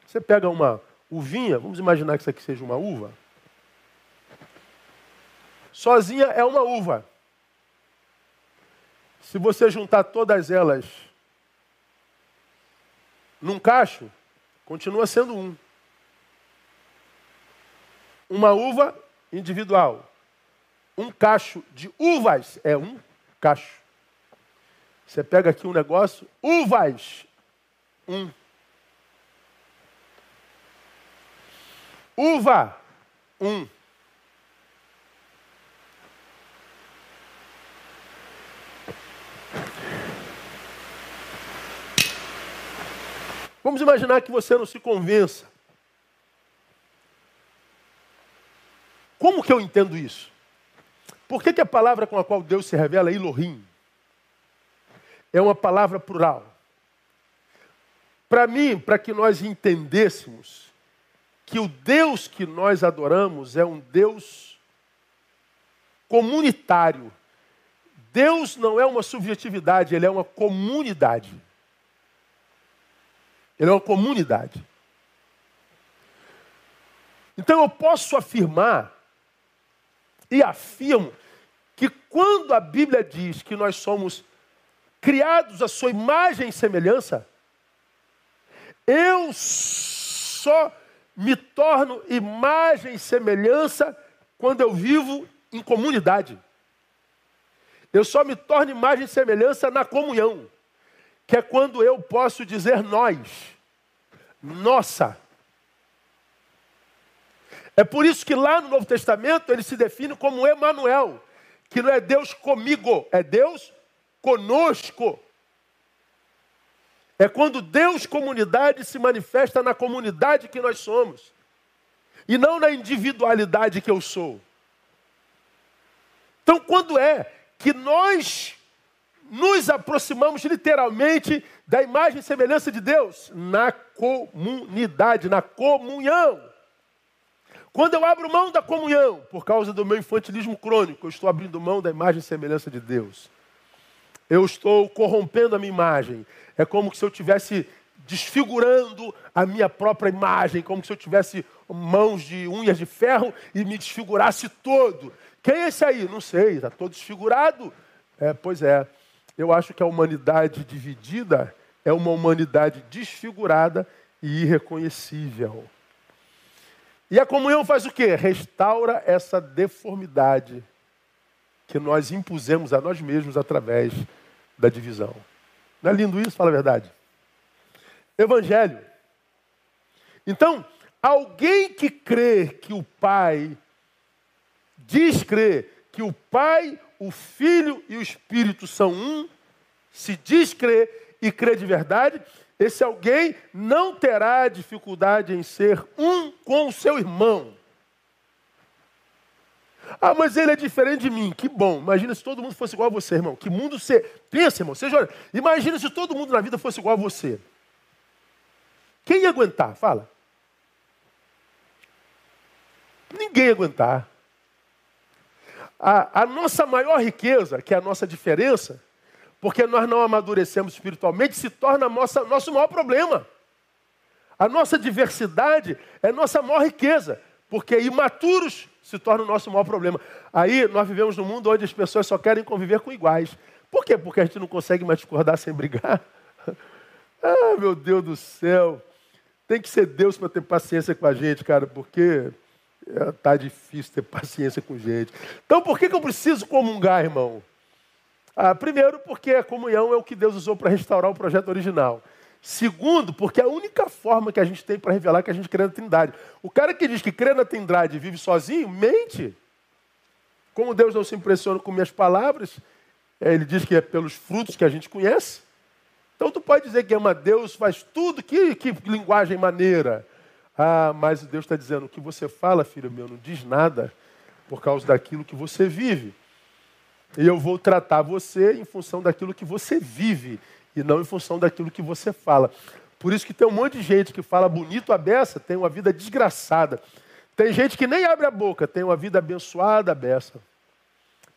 Você pega uma uvinha, vamos imaginar que isso aqui seja uma uva. Sozinha é uma uva. Se você juntar todas elas num cacho, continua sendo um. Uma uva individual. Um cacho de uvas é um cacho. Você pega aqui um negócio, uvas, um. Uva, um. Vamos imaginar que você não se convença. Como que eu entendo isso? Por que, que a palavra com a qual Deus se revela, Elohim, é uma palavra plural? Para mim, para que nós entendêssemos que o Deus que nós adoramos é um Deus comunitário. Deus não é uma subjetividade, ele é uma comunidade. Ele é uma comunidade. Então eu posso afirmar e afirmo que quando a Bíblia diz que nós somos criados à sua imagem e semelhança, eu só me torno imagem e semelhança quando eu vivo em comunidade. Eu só me torno imagem e semelhança na comunhão, que é quando eu posso dizer nós, nossa. É por isso que lá no Novo Testamento ele se define como Emanuel, que não é Deus comigo, é Deus conosco. É quando Deus comunidade se manifesta na comunidade que nós somos. E não na individualidade que eu sou. Então, quando é que nós nos aproximamos literalmente da imagem e semelhança de Deus? Na comunidade, na comunhão. Quando eu abro mão da comunhão, por causa do meu infantilismo crônico, eu estou abrindo mão da imagem e semelhança de Deus. Eu estou corrompendo a minha imagem. É como se eu estivesse desfigurando a minha própria imagem, como se eu tivesse mãos de unhas de ferro e me desfigurasse todo. Quem é esse aí? Não sei, está todo desfigurado. É, pois é, eu acho que a humanidade dividida é uma humanidade desfigurada e irreconhecível. E a comunhão faz o quê? Restaura essa deformidade que nós impusemos a nós mesmos através da divisão. Não é lindo isso? Fala a verdade. Evangelho. Então, alguém que crê que o Pai, diz crer que o Pai, o Filho e o Espírito são um, se diz crer e crê de verdade, esse alguém não terá dificuldade em ser um com o seu irmão. Ah, mas ele é diferente de mim. Que bom. Imagina se todo mundo fosse igual a você, irmão. Que mundo você. Pensa, irmão. Seja, imagina se todo mundo na vida fosse igual a você. Quem ia aguentar? Fala. Ninguém ia aguentar. A, a nossa maior riqueza, que é a nossa diferença, porque nós não amadurecemos espiritualmente, se torna nossa, nosso maior problema. A nossa diversidade é nossa maior riqueza, porque imaturos se torna o nosso maior problema. Aí nós vivemos num mundo onde as pessoas só querem conviver com iguais. Por quê? Porque a gente não consegue mais discordar sem brigar. ah, meu Deus do céu. Tem que ser Deus para ter paciência com a gente, cara, porque é, difícil ter paciência com gente. Então, por que, que eu preciso comungar, irmão? Ah, primeiro, porque a comunhão é o que Deus usou para restaurar o projeto original. Segundo, porque é a única forma que a gente tem para revelar que a gente crê na Trindade. O cara que diz que crê na Trindade e vive sozinho, mente. Como Deus não se impressiona com minhas palavras, é, ele diz que é pelos frutos que a gente conhece. Então tu pode dizer que ama Deus, faz tudo, que, que linguagem maneira. Ah, mas Deus está dizendo, o que você fala, filho meu, não diz nada por causa daquilo que você vive. E eu vou tratar você em função daquilo que você vive e não em função daquilo que você fala. Por isso que tem um monte de gente que fala bonito a beça, tem uma vida desgraçada. Tem gente que nem abre a boca, tem uma vida abençoada a beça.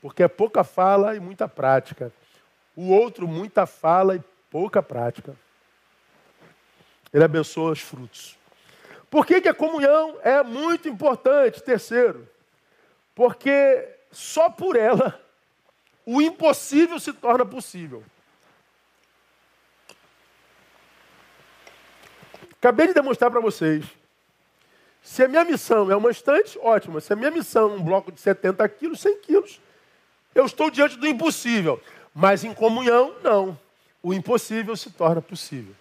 Porque é pouca fala e muita prática. O outro, muita fala e pouca prática. Ele abençoa os frutos. Por que, que a comunhão é muito importante? Terceiro, porque só por ela o impossível se torna possível. Acabei de demonstrar para vocês. Se a minha missão é uma estante, ótimo. Se a minha missão é um bloco de 70 quilos, 100 quilos, eu estou diante do impossível. Mas em comunhão, não. O impossível se torna possível.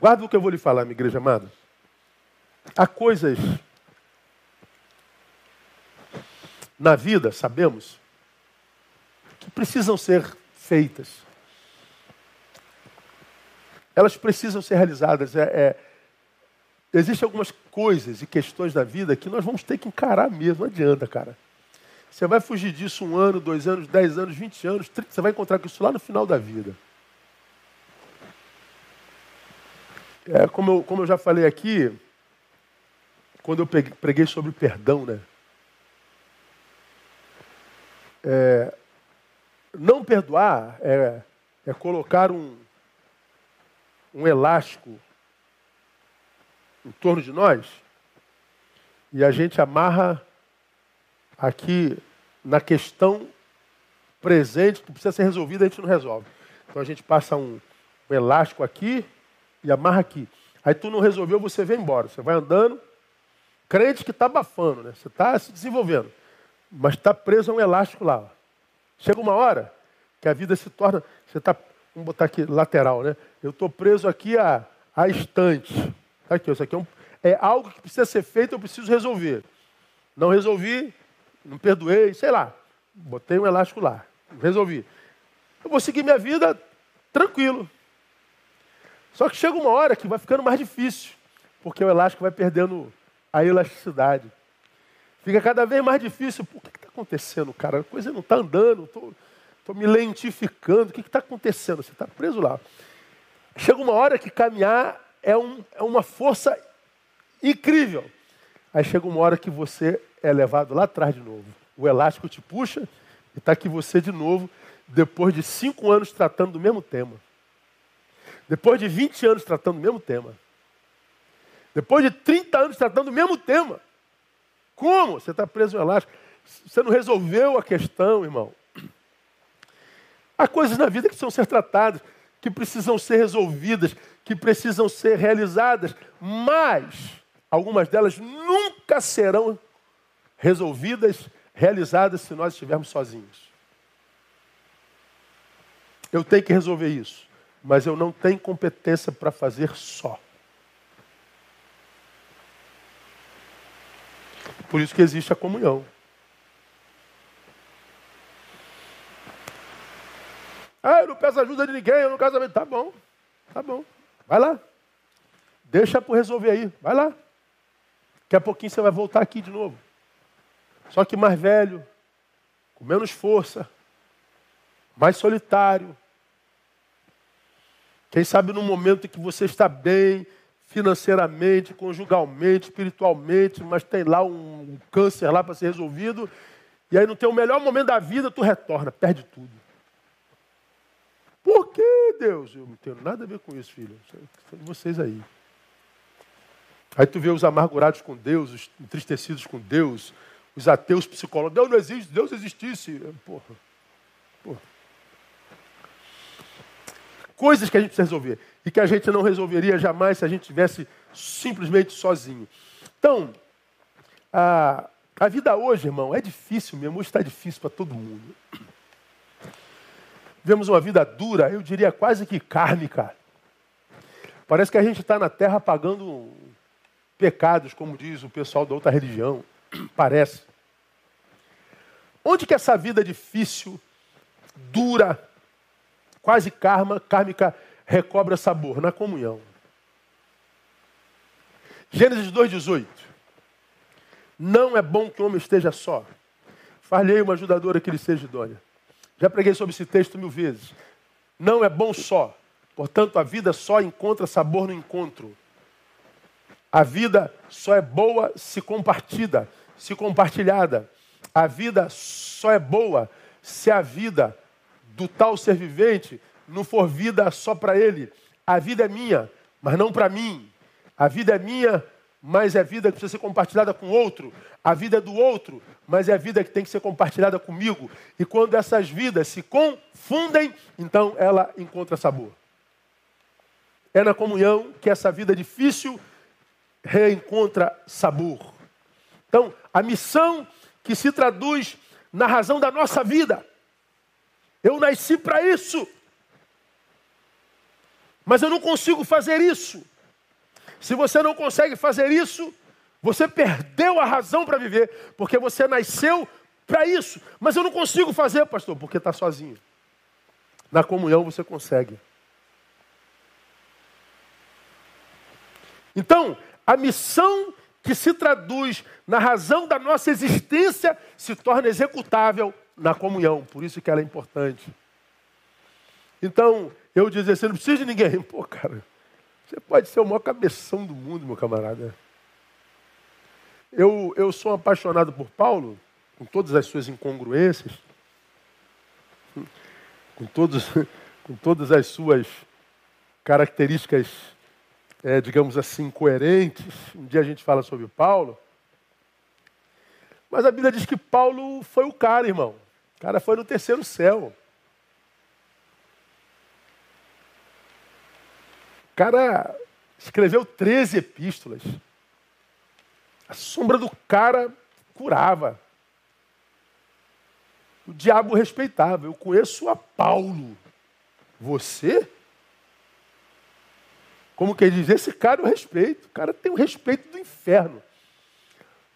Guarda o que eu vou lhe falar, minha igreja amada. Há coisas na vida, sabemos, que precisam ser feitas elas precisam ser realizadas. É, é, Existem algumas coisas e questões da vida que nós vamos ter que encarar mesmo. Não adianta, cara. Você vai fugir disso um ano, dois anos, dez anos, vinte anos, trinta. Você vai encontrar com isso lá no final da vida. É, como, eu, como eu já falei aqui, quando eu preguei sobre perdão, né? É, não perdoar é, é colocar um, um elástico em torno de nós e a gente amarra aqui na questão presente que precisa ser resolvida, a gente não resolve. Então a gente passa um, um elástico aqui e amarra aqui. Aí tu não resolveu, você vem embora. Você vai andando, crente que está abafando, né? Você está se desenvolvendo, mas está preso a um elástico lá. Chega uma hora que a vida se torna. Você está Vamos botar aqui lateral, né? Eu estou preso aqui a, a estante. Aqui, isso aqui é, um, é algo que precisa ser feito, eu preciso resolver. Não resolvi, não perdoei, sei lá. Botei um elástico lá, resolvi. Eu vou seguir minha vida tranquilo. Só que chega uma hora que vai ficando mais difícil, porque o elástico vai perdendo a elasticidade. Fica cada vez mais difícil. Por que está acontecendo, cara? A coisa não está andando, estou me lentificando. O que está acontecendo? Você está preso lá. Chega uma hora que caminhar é, um, é uma força incrível. Aí chega uma hora que você é levado lá atrás de novo. O elástico te puxa e está aqui você de novo, depois de cinco anos tratando do mesmo tema. Depois de 20 anos tratando do mesmo tema. Depois de 30 anos tratando do mesmo tema. Como? Você está preso no elástico. Você não resolveu a questão, irmão. Há coisas na vida que precisam ser tratadas, que precisam ser resolvidas, que precisam ser realizadas, mas algumas delas nunca serão resolvidas, realizadas se nós estivermos sozinhos. Eu tenho que resolver isso, mas eu não tenho competência para fazer só. Por isso que existe a comunhão. Ah, eu não peço ajuda de ninguém, eu não casamento. Tá bom, tá bom. Vai lá. Deixa por resolver aí. Vai lá. Daqui a pouquinho você vai voltar aqui de novo. Só que mais velho, com menos força, mais solitário. Quem sabe no momento que você está bem, financeiramente, conjugalmente, espiritualmente, mas tem lá um câncer lá para ser resolvido, e aí no teu melhor momento da vida tu retorna, perde tudo. Por que, Deus? Eu não tenho nada a ver com isso, filho. São de vocês aí. Aí tu vê os amargurados com Deus, os entristecidos com Deus, os ateus psicólogos. Deus não existe, Deus existisse. Porra. Porra. Coisas que a gente precisa resolver e que a gente não resolveria jamais se a gente tivesse simplesmente sozinho. Então, a, a vida hoje, irmão, é difícil mesmo, está difícil para todo mundo. Vemos uma vida dura, eu diria quase que kármica. Parece que a gente está na terra pagando pecados, como diz o pessoal da outra religião. Parece. Onde que essa vida difícil, dura, quase karma, kármica, recobra sabor? Na comunhão. Gênesis 2,18. Não é bom que o homem esteja só. Falhei uma ajudadora que lhe seja idônea. Já preguei sobre esse texto mil vezes. Não é bom só. Portanto, a vida só encontra sabor no encontro. A vida só é boa se compartilhada, se compartilhada. A vida só é boa se a vida do tal ser vivente não for vida só para ele. A vida é minha, mas não para mim. A vida é minha, mas é vida que precisa ser compartilhada com outro. A vida é do outro, mas é a vida que tem que ser compartilhada comigo. E quando essas vidas se confundem, então ela encontra sabor. É na comunhão que essa vida difícil reencontra sabor. Então, a missão que se traduz na razão da nossa vida. Eu nasci para isso. Mas eu não consigo fazer isso. Se você não consegue fazer isso, você perdeu a razão para viver, porque você nasceu para isso. Mas eu não consigo fazer, pastor, porque está sozinho. Na comunhão você consegue. Então, a missão que se traduz na razão da nossa existência se torna executável na comunhão. Por isso que ela é importante. Então, eu dizer assim, não precisa de ninguém. Pô, cara, você pode ser o maior cabeção do mundo, meu camarada. Eu, eu sou apaixonado por Paulo, com todas as suas incongruências, com, todos, com todas as suas características, é, digamos assim, coerentes. Um dia a gente fala sobre Paulo. Mas a Bíblia diz que Paulo foi o cara, irmão. O cara foi no terceiro céu. O cara escreveu 13 epístolas. A sombra do cara curava. O diabo respeitava. Eu conheço a Paulo. Você? Como que ele diz? Esse cara eu respeito. O cara tem o respeito do inferno.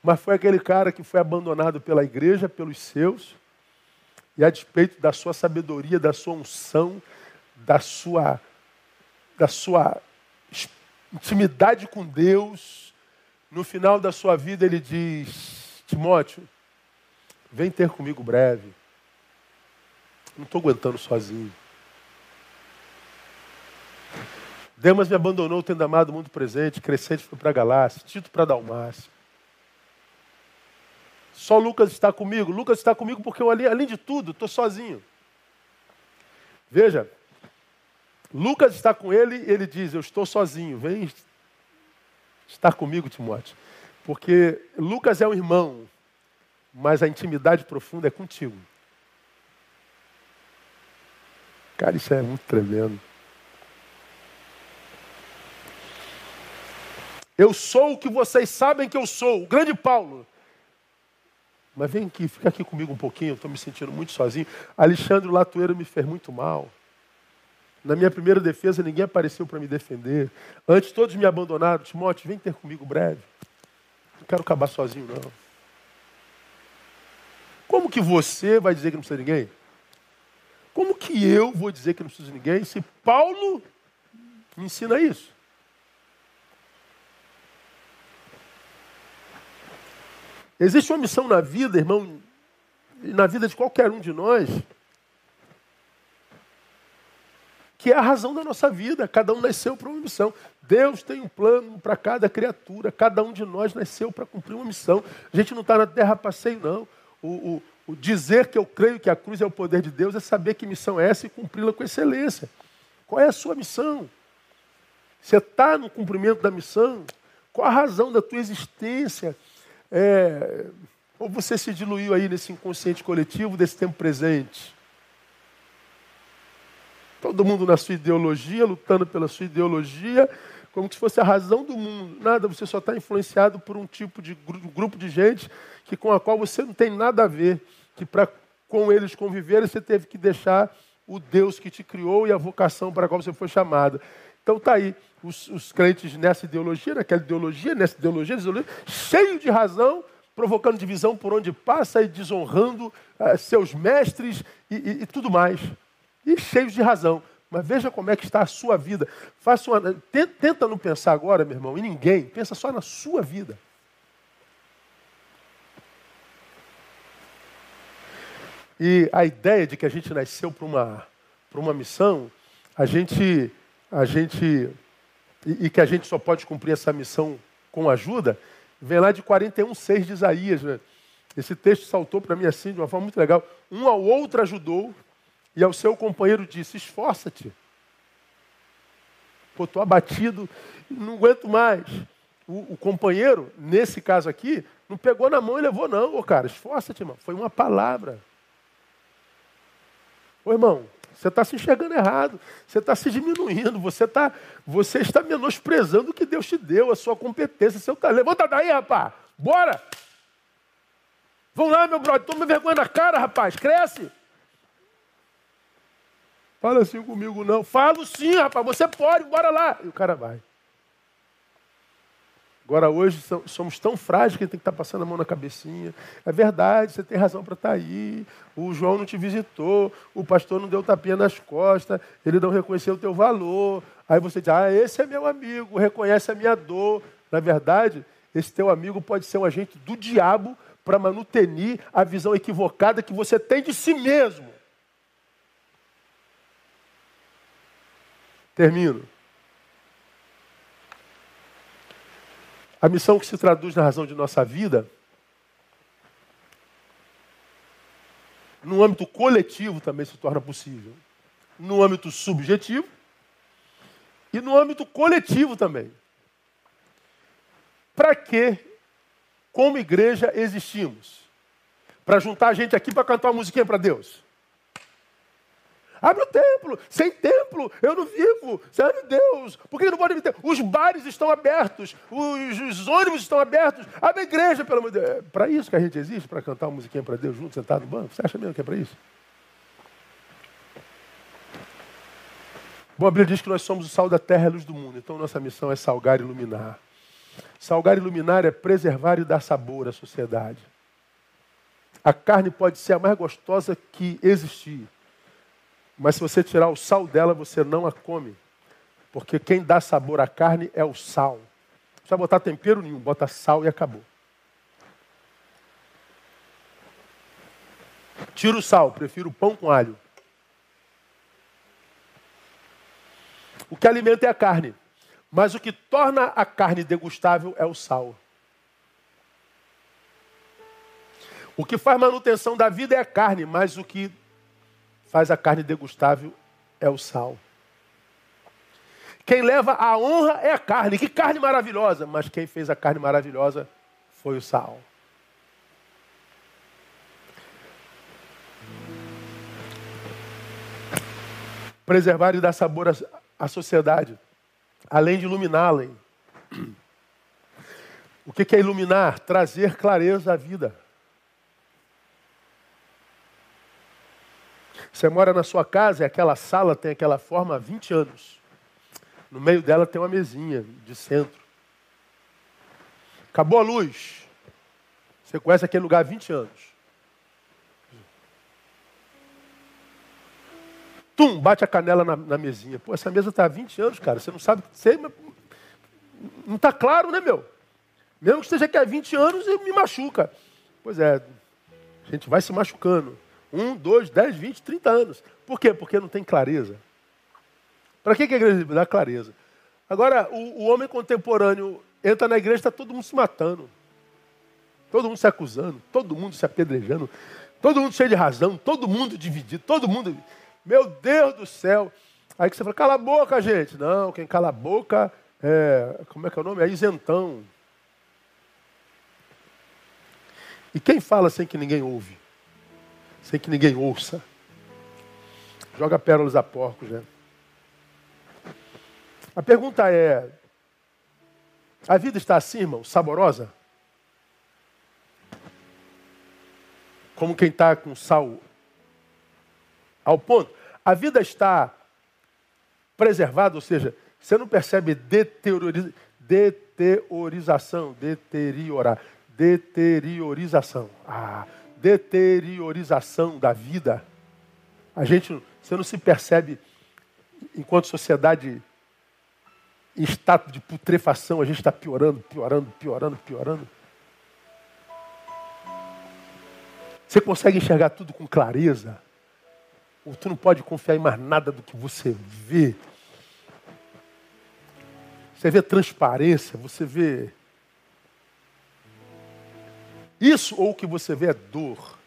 mas foi aquele cara que foi abandonado pela igreja, pelos seus, e a despeito da sua sabedoria, da sua unção, da sua, da sua intimidade com Deus, no final da sua vida ele diz: Timóteo, vem ter comigo breve. Não estou aguentando sozinho. Demas me abandonou tendo amado o mundo presente, Crescente foi para Galácia, Tito para Dalmácia. Só Lucas está comigo. Lucas está comigo porque eu, além de tudo, estou sozinho. Veja, Lucas está com ele e ele diz: Eu estou sozinho, vem estar comigo, Timóteo. Porque Lucas é um irmão, mas a intimidade profunda é contigo. Cara, isso é muito tremendo. Eu sou o que vocês sabem que eu sou, o grande Paulo. Mas vem aqui, fica aqui comigo um pouquinho, estou me sentindo muito sozinho. Alexandre Latoeiro me fez muito mal. Na minha primeira defesa, ninguém apareceu para me defender. Antes, todos me abandonaram. Timóteo, vem ter comigo breve. Não quero acabar sozinho, não. Como que você vai dizer que não precisa de ninguém? Como que eu vou dizer que não preciso de ninguém se Paulo me ensina isso? Existe uma missão na vida, irmão, na vida de qualquer um de nós, que é a razão da nossa vida. Cada um nasceu para uma missão. Deus tem um plano para cada criatura. Cada um de nós nasceu para cumprir uma missão. A gente não está na terra passeio, não. O, o, o, dizer que eu creio que a cruz é o poder de Deus é saber que missão é essa e cumpri-la com excelência. Qual é a sua missão? Você está no cumprimento da missão? Qual a razão da tua existência? É, ou você se diluiu aí nesse inconsciente coletivo desse tempo presente? Todo mundo na sua ideologia, lutando pela sua ideologia, como se fosse a razão do mundo. Nada, você só está influenciado por um tipo de grupo de gente que, com a qual você não tem nada a ver, que para com eles conviver você teve que deixar o Deus que te criou e a vocação para a qual você foi chamado. Então está aí, os, os, crentes nessa ideologia, naquela ideologia, nessa ideologia, ideologia cheio de razão, provocando divisão por onde passa e desonrando uh, seus mestres e, e, e, tudo mais. E cheios de razão. Mas veja como é que está a sua vida. Faça uma, tenta não pensar agora, meu irmão, em ninguém. Pensa só na sua vida. E a ideia de que a gente nasceu para uma, uma missão, a gente, a gente e, e, que a gente só pode cumprir essa missão com ajuda, vem lá de 41,6 de Isaías. Né? Esse texto saltou para mim assim, de uma forma muito legal. Um ao outro ajudou, e ao seu companheiro disse: Esforça-te. Pô, estou abatido, não aguento mais. O, o, companheiro, nesse caso aqui, não pegou na mão e levou, não, ô cara, esforça-te, irmão. Foi uma palavra. Ô irmão, você está se enxergando errado, você está se diminuindo, você, tá, você está menosprezando o que Deus te deu, a sua competência, seu talento. Levanta daí, rapaz, bora! Vão lá, meu brother, toma vergonha na cara, rapaz, cresce! Fala assim comigo, não. Falo sim, rapaz, você pode, bora lá. E o cara vai. Agora, hoje somos tão frágeis que a gente tem que estar tá passando a mão na cabecinha. É verdade, você tem razão para estar tá aí. O João não te visitou, o pastor não deu tapinha nas costas, ele não reconheceu o teu valor. Aí você diz, ah, esse é meu amigo, reconhece a minha dor. Na verdade, esse teu amigo pode ser um agente do diabo para manutenir a visão equivocada que você tem de si mesmo. Termino. A missão que se traduz na razão de nossa vida, no âmbito coletivo também se torna possível. No âmbito subjetivo e no âmbito coletivo também. Para que, como igreja, existimos? Para juntar a gente aqui para cantar uma musiquinha para Deus. Abre o templo. Sem templo eu não vivo. Serve Deus. Por que não pode ter? Os bares estão abertos. Os, os, ônibus estão abertos. Abre a igreja, pelo amor de Deus. É para isso que a gente existe? Para cantar uma musiquinha para Deus junto, sentado no banco? Você acha mesmo que é para isso? Bom, a Bíblia diz que nós somos o sal da terra e a luz do mundo. Então nossa missão é salgar e iluminar. Salgar e iluminar é preservar e dar sabor à sociedade. A carne pode ser a mais gostosa que existir, mas se você tirar o sal dela, você não a come. Porque quem dá sabor à carne é o sal. Não precisa botar tempero nenhum, bota sal e acabou. Tira o sal, prefiro pão com alho. O que alimenta é a carne, mas o que torna a carne degustável é o sal. O que faz manutenção da vida é a carne, mas o que faz a carne degustável é o sal. Quem leva a honra é a carne. Que carne maravilhosa! Mas quem fez a carne maravilhosa foi o sal. Preservar e dar sabor à sociedade, além de iluminá-la. O que é iluminar? Trazer clareza à vida. Você mora na sua casa e aquela sala tem aquela forma há 20 anos. No meio dela tem uma mesinha de centro. Acabou a luz. Você conhece aquele lugar há 20 anos. Tum, bate a canela na, na mesinha. Pô, essa mesa está há 20 anos, cara. Você não sabe. Você, não está claro, né, meu? Mesmo que esteja aqui há 20 anos, me machuca. Pois é, a gente vai se machucando. Um, dois, dez, vinte, trinta anos. Por quê? Porque não tem clareza. Para que, a igreja dá clareza? Agora, o, o homem contemporâneo entra na igreja e está todo mundo se matando. Todo mundo se acusando, todo mundo se apedrejando, todo mundo cheio de razão, todo mundo dividido, todo mundo. Meu Deus do céu! Aí que você fala, cala a boca, gente. Não, quem cala a boca é. Como é que é o nome? É isentão. E quem fala sem que ninguém ouve? Sem que ninguém ouça. Joga pérolas a porcos, né? A pergunta é: a vida está assim, irmão, saborosa? Como quem está com sal ao ponto? A vida está preservada, ou seja, você não percebe deteriorização, deteriorar, deteriorização. Ah, deteriorização da vida. A gente, você não se percebe, enquanto sociedade em estado de putrefação, a gente está piorando, piorando, piorando, piorando. Você consegue enxergar tudo com clareza? Ou tu não pode confiar em mais nada do que você vê? Você vê transparência, você vê isso ou o que você vê é dor,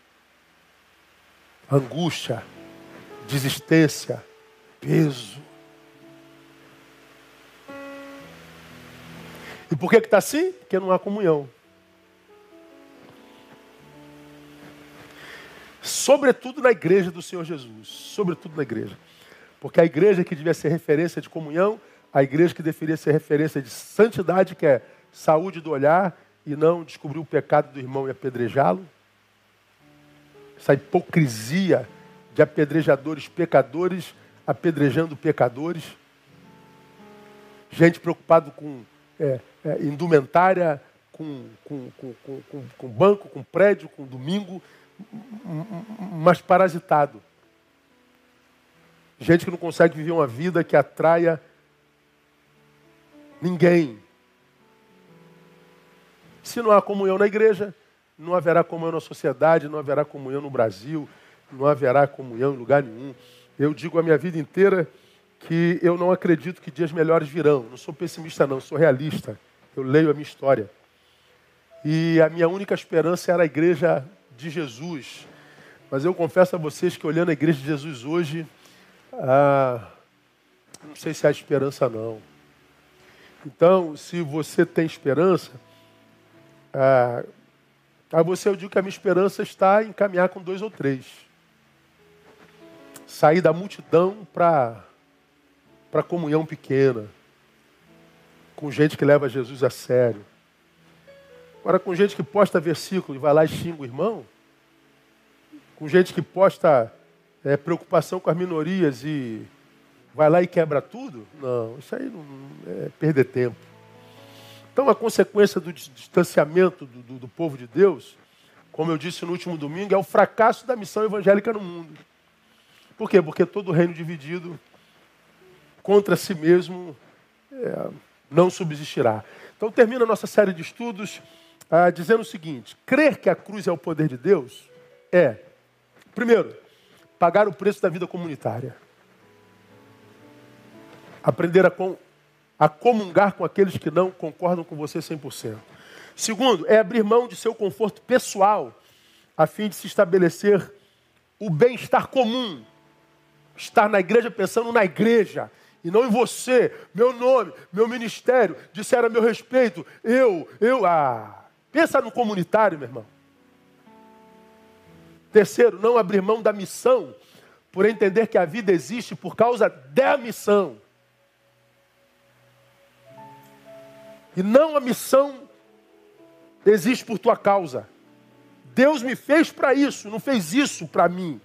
angústia, desistência, peso. E por que está assim? Porque não há comunhão. Sobretudo na igreja do Senhor Jesus. Sobretudo na igreja. Porque a igreja que devia ser referência de comunhão, a igreja que deveria ser referência de santidade, que é saúde do olhar, e não descobrir o pecado do irmão e apedrejá-lo? Essa hipocrisia de apedrejadores pecadores apedrejando pecadores. Gente preocupado com é, é, indumentária, com, com, com, com banco, com prédio, com domingo, mas parasitado. Gente que não consegue viver uma vida que atraia ninguém. Se não há comunhão na igreja, não haverá comunhão na sociedade, não haverá comunhão no Brasil, não haverá comunhão em lugar nenhum. Eu digo a minha vida inteira que eu não acredito que dias melhores virão. Não sou pessimista, não, sou realista. Eu leio a minha história. E a minha única esperança era a igreja de Jesus. Mas eu confesso a vocês que olhando a igreja de Jesus hoje, ah, não sei se há esperança não. Então, se você tem esperança, ah, a você eu digo que a minha esperança está em caminhar com dois ou três. Sair da multidão para a comunhão pequena. Com gente que leva Jesus a sério. Agora, com gente que posta versículo e vai lá e xinga o irmão. Com gente que posta é, preocupação com as minorias e vai lá e quebra tudo. Não, isso aí não é perder tempo. Então, a consequência do distanciamento do, do, do povo de Deus, como eu disse no último domingo, é o fracasso da missão evangélica no mundo. Por quê? Porque todo reino dividido contra si mesmo é, não subsistirá. Então, termina a nossa série de estudos ah, dizendo o seguinte: crer que a cruz é o poder de Deus é, primeiro, pagar o preço da vida comunitária. Aprender a, com, a comungar com aqueles que não concordam com você 100%. Segundo, é abrir mão de seu conforto pessoal a fim de se estabelecer o bem-estar comum. Estar na igreja pensando na igreja e não em você, meu nome, meu ministério, disseram a meu respeito, eu, eu, ah. Pensa no comunitário, meu irmão. Terceiro, não abrir mão da missão, por entender que a vida existe por causa da missão. E não a missão existe por tua causa. Deus me fez para isso, não fez isso para mim.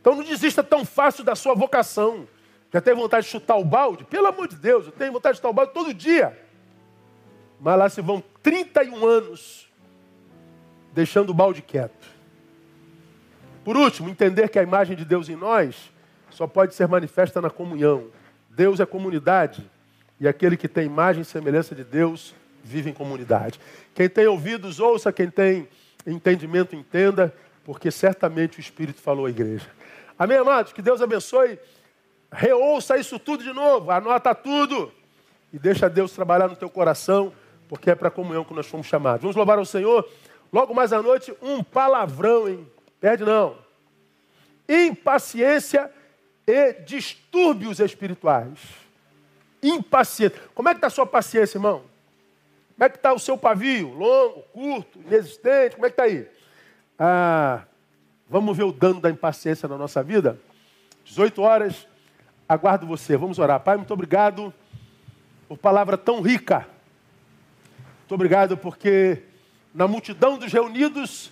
Então não desista tão fácil da sua vocação. Já tem vontade de chutar o balde? Pelo amor de Deus, eu tenho vontade de chutar o balde todo dia. Mas lá se vão 31 anos deixando o balde quieto. Por último, entender que a imagem de Deus em nós só pode ser manifesta na comunhão. Deus é comunidade e aquele que tem imagem e semelhança de Deus vive em comunidade. Quem tem ouvidos, ouça, quem tem entendimento, entenda, porque certamente o Espírito falou à igreja. Amém, amados? Que Deus abençoe. Reouça isso tudo de novo, anota tudo e deixa Deus trabalhar no teu coração, porque é para a comunhão que nós fomos chamados. Vamos louvar ao Senhor. Logo mais à noite, um palavrão, hein? Perde não. Impaciência e distúrbios espirituais. Impaciência. Como é que está a sua paciência, irmão? Como é que está o seu pavio? Longo, curto, inexistente? Como é que está aí? Ah, vamos ver o dano da impaciência na nossa vida? 18 horas, aguardo você. Vamos orar. Pai, muito obrigado por palavra tão rica. Muito obrigado porque na multidão dos reunidos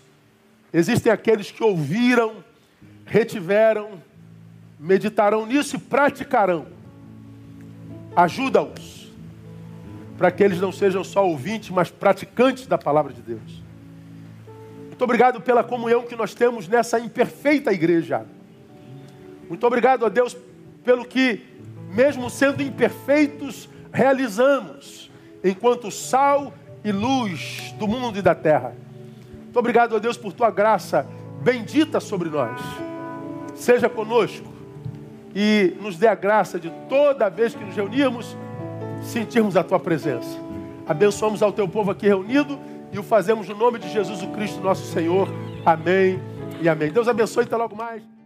Existem aqueles que ouviram, retiveram, meditarão nisso e praticarão. Ajuda-os, para que eles não sejam só ouvintes, mas praticantes da palavra de Deus. Muito obrigado pela comunhão que nós temos nessa imperfeita igreja. Muito obrigado a Deus pelo que, mesmo sendo imperfeitos, realizamos, enquanto sal e luz do mundo e da terra. Muito obrigado, a Deus, por tua graça bendita sobre nós. Seja conosco e nos dê a graça de toda vez que nos reunirmos, sentirmos a tua presença. Abençoamos ao teu povo aqui reunido e o fazemos no nome de Jesus o Cristo, nosso Senhor. Amém e amém. Deus abençoe e até logo mais.